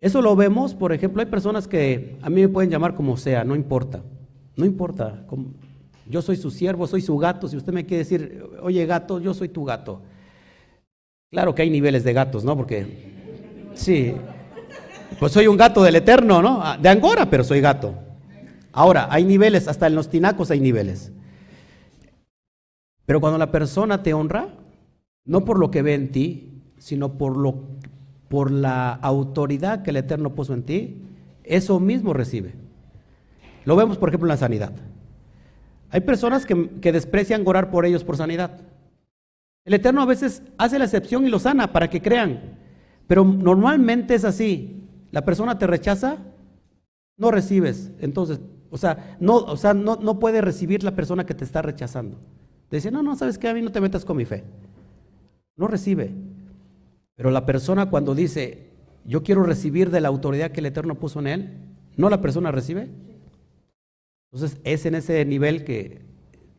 Eso lo vemos, por ejemplo, hay personas que a mí me pueden llamar como sea, no importa, no importa. Yo soy su siervo, soy su gato. Si usted me quiere decir, oye gato, yo soy tu gato. Claro que hay niveles de gatos, ¿no? Porque, sí, pues soy un gato del eterno, ¿no? Ah, de Angora, pero soy gato. Ahora, hay niveles, hasta en los tinacos hay niveles. Pero cuando la persona te honra, no por lo que ve en ti, sino por lo por la autoridad que el Eterno puso en ti, eso mismo recibe. Lo vemos, por ejemplo, en la sanidad. Hay personas que, desprecian orar por ellos por sanidad. El Eterno a veces hace la excepción y lo sana para que crean, pero normalmente es así. La persona te rechaza, no recibes. Entonces, o sea, no, o sea, no, no puede recibir la persona que te está rechazando. dice, no, no, sabes que a mí no te metas con mi fe. No recibe. Pero la persona cuando dice, yo quiero recibir de la autoridad que el Eterno puso en él, ¿no la persona recibe? Entonces es en ese nivel que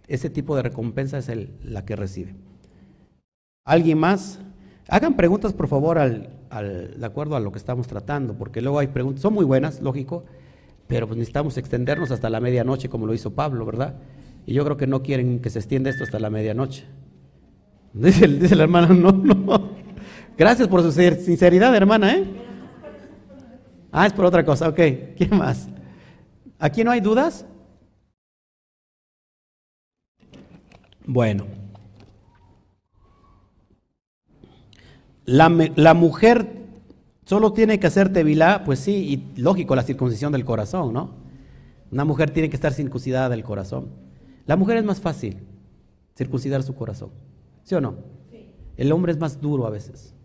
ese tipo de recompensa es el, la que recibe. ¿Alguien más? Hagan preguntas, por favor, al, de acuerdo a lo que estamos tratando, porque luego hay preguntas, son muy buenas, lógico, pero pues necesitamos extendernos hasta la medianoche, como lo hizo Pablo, ¿verdad? Y yo creo que no quieren que se extienda esto hasta la medianoche. Dice la hermana, no, no. Gracias por su sinceridad, hermana, ¿eh? Ah, es por otra cosa, ok. ¿Quién más? ¿Aquí no hay dudas? Bueno. La, la, mujer solo tiene que hacer tevilá, pues sí, y lógico, la circuncisión del corazón, ¿no? Una mujer tiene que estar circuncidada del corazón. La mujer es más fácil circuncidar su corazón, ¿sí o no? El hombre es más duro a veces.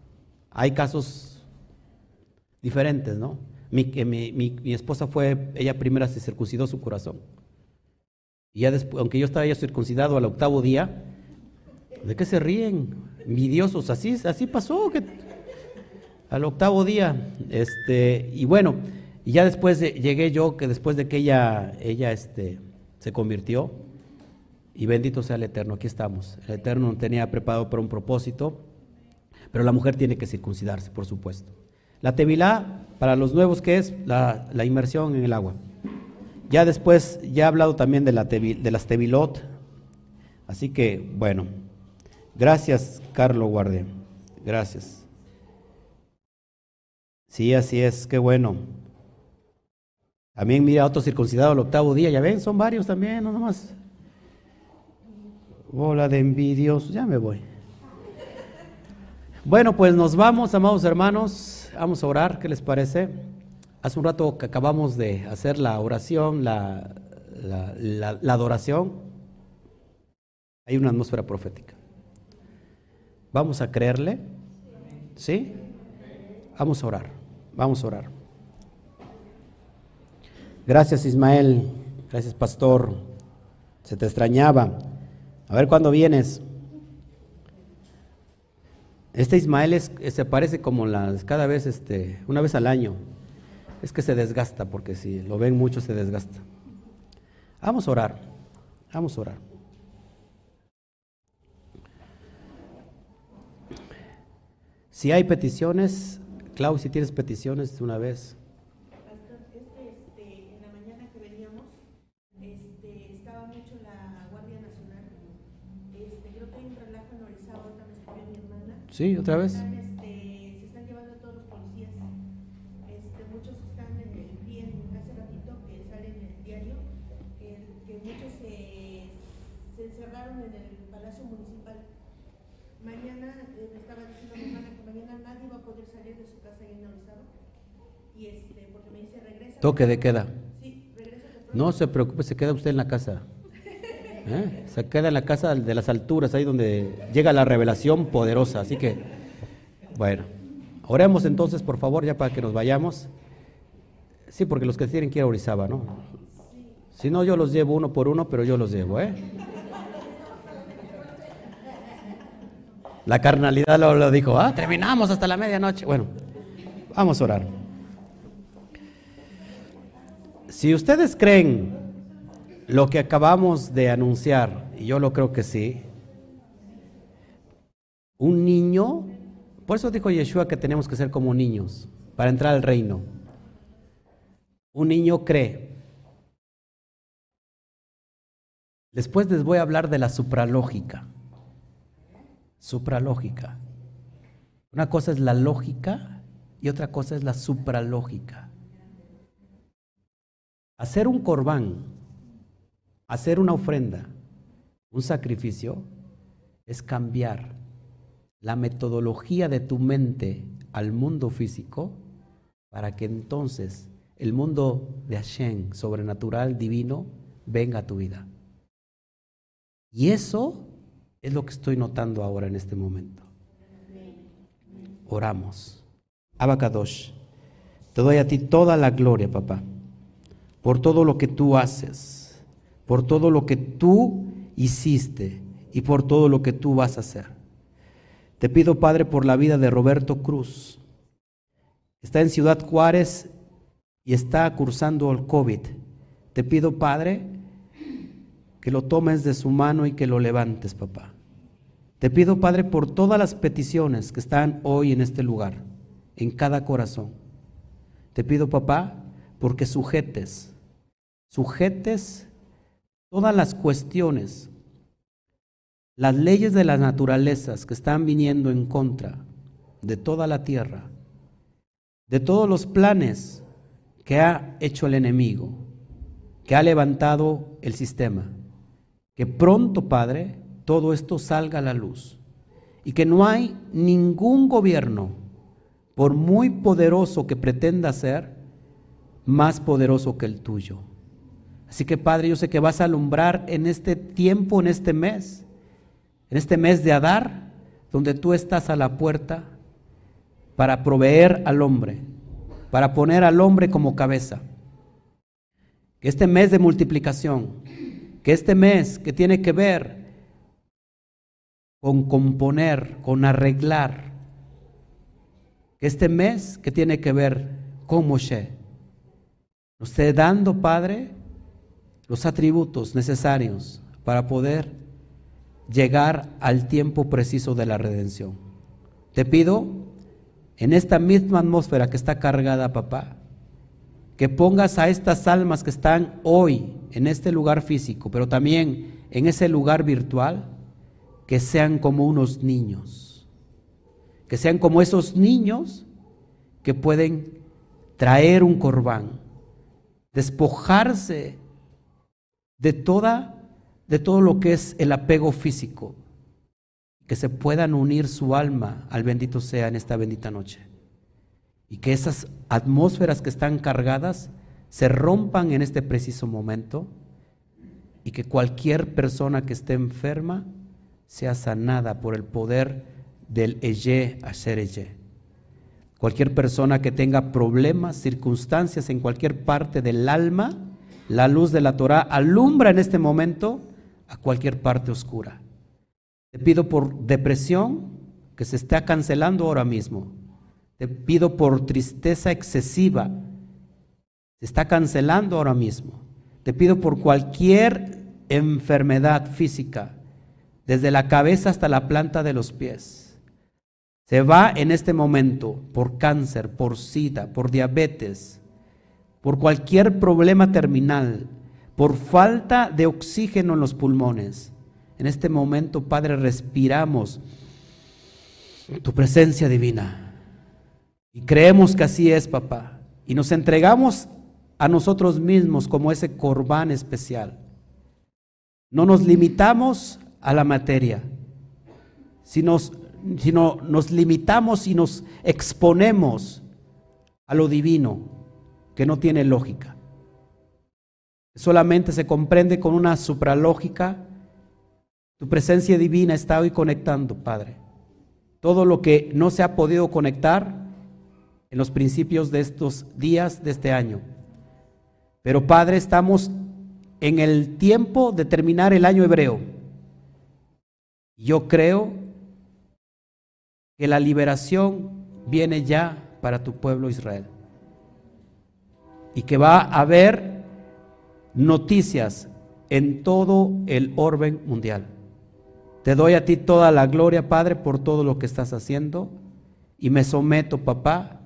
Hay casos diferentes, ¿no? Mi, mi, mi, esposa fue, ella primera se circuncidó su corazón. Y ya después, aunque yo estaba ya circuncidado al octavo día, ¿de qué se ríen? Envidiosos, así, así pasó, que al octavo día, este, y bueno, y ya después llegué yo, que después de que ella, ella este, se convirtió, y bendito sea el Eterno, aquí estamos. El Eterno tenía preparado para un propósito, pero la mujer tiene que circuncidarse, por supuesto. La tevilá, para los nuevos, ¿qué es? La, inmersión en el agua. Ya después, ya he hablado también de, la de las tevilot, así que, bueno, gracias, Carlos Guardia, gracias. Sí, así es, qué bueno. También mira otro circuncidado el octavo día, ya ven, son varios también, no nomás. Bola de envidiosos, ya me voy. Bueno, pues nos vamos, amados hermanos, vamos a orar, ¿qué les parece? Hace un rato que acabamos de hacer la oración, la adoración, hay una atmósfera profética. Vamos a creerle, ¿sí? Vamos a orar, vamos a orar. Gracias Ismael, gracias pastor, se te extrañaba. A ver cuándo vienes. Este Ismael se parece como las, cada vez, este, una vez al año. Es que se desgasta, porque si lo ven mucho se desgasta. Vamos a orar, vamos a orar. Si hay peticiones, Clau, si tienes peticiones de una vez. Sí, otra vez. Están, este, se están llevando a todos los policías. Este, muchos están en el día, hace ratito que sale en el diario, que, que muchos se, se, encerraron en el Palacio Municipal. Mañana, eh, me estaba diciendo mi hermana que mañana nadie va a poder salir de su casa ahí en Orizaba. Y este, porque me dice, regresa. Toque de queda. No se preocupe, se queda usted en la casa. ¿Eh? Se queda en la casa de las alturas, ahí donde llega la revelación poderosa. Así que, bueno, oremos entonces, por favor, ya para que nos vayamos. Sí, porque los que quieren quiero Orizaba, ¿no? Si no, yo los llevo uno por uno, pero yo los llevo, ¿eh? La carnalidad lo, lo dijo, ah, terminamos hasta la medianoche. Bueno, vamos a orar. Si ustedes creen lo que acabamos de anunciar, y yo lo creo que sí, un niño, por eso dijo Yeshua que tenemos que ser como niños para entrar al reino. Un niño cree. Después les voy a hablar de la supralógica. Supralógica. Una cosa es la lógica y otra cosa es la supralógica. Hacer un corbán Hacer una ofrenda, un sacrificio, es cambiar la metodología de tu mente al mundo físico para que entonces el mundo de Hashem, sobrenatural, divino, venga a tu vida. Y eso es lo que estoy notando ahora en este momento. Oramos. Abacadosh, te doy a ti toda la gloria, papá, por todo lo que tú haces por todo lo que tú hiciste y por todo lo que tú vas a hacer. Te pido, Padre, por la vida de Roberto Cruz. Está en Ciudad Juárez y está cursando el COVID. Te pido, Padre, que lo tomes de su mano y que lo levantes, papá. Te pido, Padre, por todas las peticiones que están hoy en este lugar, en cada corazón. Te pido, papá, porque sujetes, sujetes todas las cuestiones, las leyes de las naturalezas que están viniendo en contra de toda la tierra, de todos los planes que ha hecho el enemigo, que ha levantado el sistema. Que pronto, Padre, todo esto salga a la luz y que no hay ningún gobierno, por muy poderoso que pretenda ser, más poderoso que el tuyo. Así que Padre, yo sé que vas a alumbrar en este tiempo, en este mes, en este mes de Adar, donde tú estás a la puerta para proveer al hombre, para poner al hombre como cabeza. Que este mes de multiplicación, que este mes que tiene que ver con componer, con arreglar, que este mes que tiene que ver con Moshe, nos esté dando, Padre, los atributos necesarios para poder llegar al tiempo preciso de la redención. Te pido, en esta misma atmósfera que está cargada, papá, que pongas a estas almas que están hoy en este lugar físico, pero también en ese lugar virtual, que sean como unos niños, que sean como esos niños que pueden traer un corbán, despojarse de toda de todo lo que es el apego físico, que se puedan unir su alma al bendito sea en esta bendita noche. Y que esas atmósferas que están cargadas se rompan en este preciso momento y que cualquier persona que esté enferma sea sanada por el poder del Eye a ser Eye. Cualquier persona que tenga problemas, circunstancias en cualquier parte del alma, la luz de la Torah alumbra en este momento a cualquier parte oscura. Te pido por depresión que se está cancelando ahora mismo. Te pido por tristeza excesiva. Se está cancelando ahora mismo. Te pido por cualquier enfermedad física, desde la cabeza hasta la planta de los pies. Se va en este momento por cáncer, por sida, por diabetes, por cualquier problema terminal, por falta de oxígeno en los pulmones. En este momento, Padre, respiramos tu presencia divina. Y creemos que así es, papá. Y nos entregamos a nosotros mismos como ese corbán especial. No nos limitamos a la materia, sino, sino nos limitamos y nos exponemos a lo divino, que no tiene lógica solamente se comprende con una supralógica. Tu presencia divina está hoy conectando, Padre. Todo lo que no se ha podido conectar en los principios de estos días, de este año. Pero Padre, estamos en el tiempo de terminar el año hebreo. Yo creo que la liberación viene ya para tu pueblo Israel. Y que va a haber noticias en todo el orden mundial. Te doy a ti toda la gloria, Padre, por todo lo que estás haciendo y me someto, papá,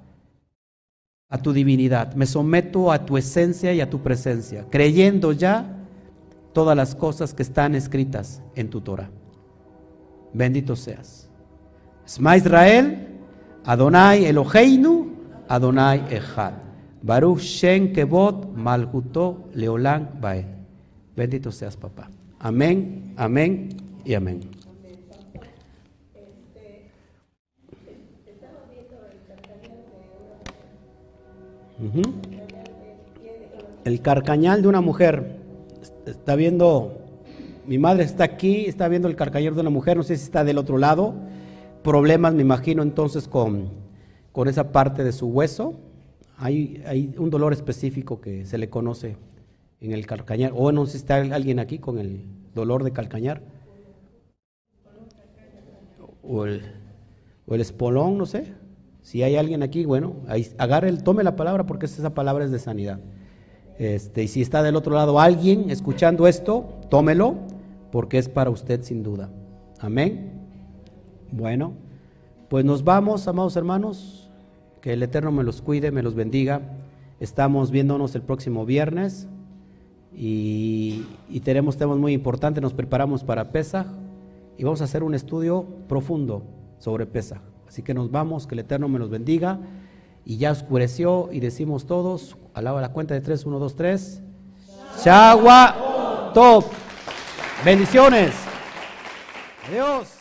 a tu divinidad. Me someto a tu esencia y a tu presencia, creyendo ya todas las cosas que están escritas en tu Torah. Bendito seas. Esma Israel, Adonai Eloheinu, Adonai Echad. Baruch Shen Kebot Malhuto Leolán Bae. Bendito seas, papá. Amén, amén y amén. El carcañal de una mujer. Está viendo, mi madre está aquí, está viendo el carcañal de una mujer, no sé si está del otro lado. Problemas, me imagino, entonces con, con esa parte de su hueso hay, un dolor específico que se le conoce en el calcañar. O no sé si está alguien aquí con el dolor de calcañar. O el, o el espolón, no sé. Si hay alguien aquí, bueno, ahí, agarre, el, tome la palabra porque esa palabra es de sanidad. Este, y si está del otro lado alguien escuchando esto, tómelo porque es para usted sin duda. Amén. Bueno, pues nos vamos, amados hermanos. Que el Eterno me los cuide, me los bendiga. Estamos viéndonos el próximo viernes y, tenemos temas muy importantes. Nos preparamos para Pesaj y vamos a hacer un estudio profundo sobre Pesaj. Así que nos vamos, que el Eterno me los bendiga. Y ya oscureció y decimos todos, a la cuenta de tres, uno, dos, tres. Chagua top. Bendiciones. Adiós.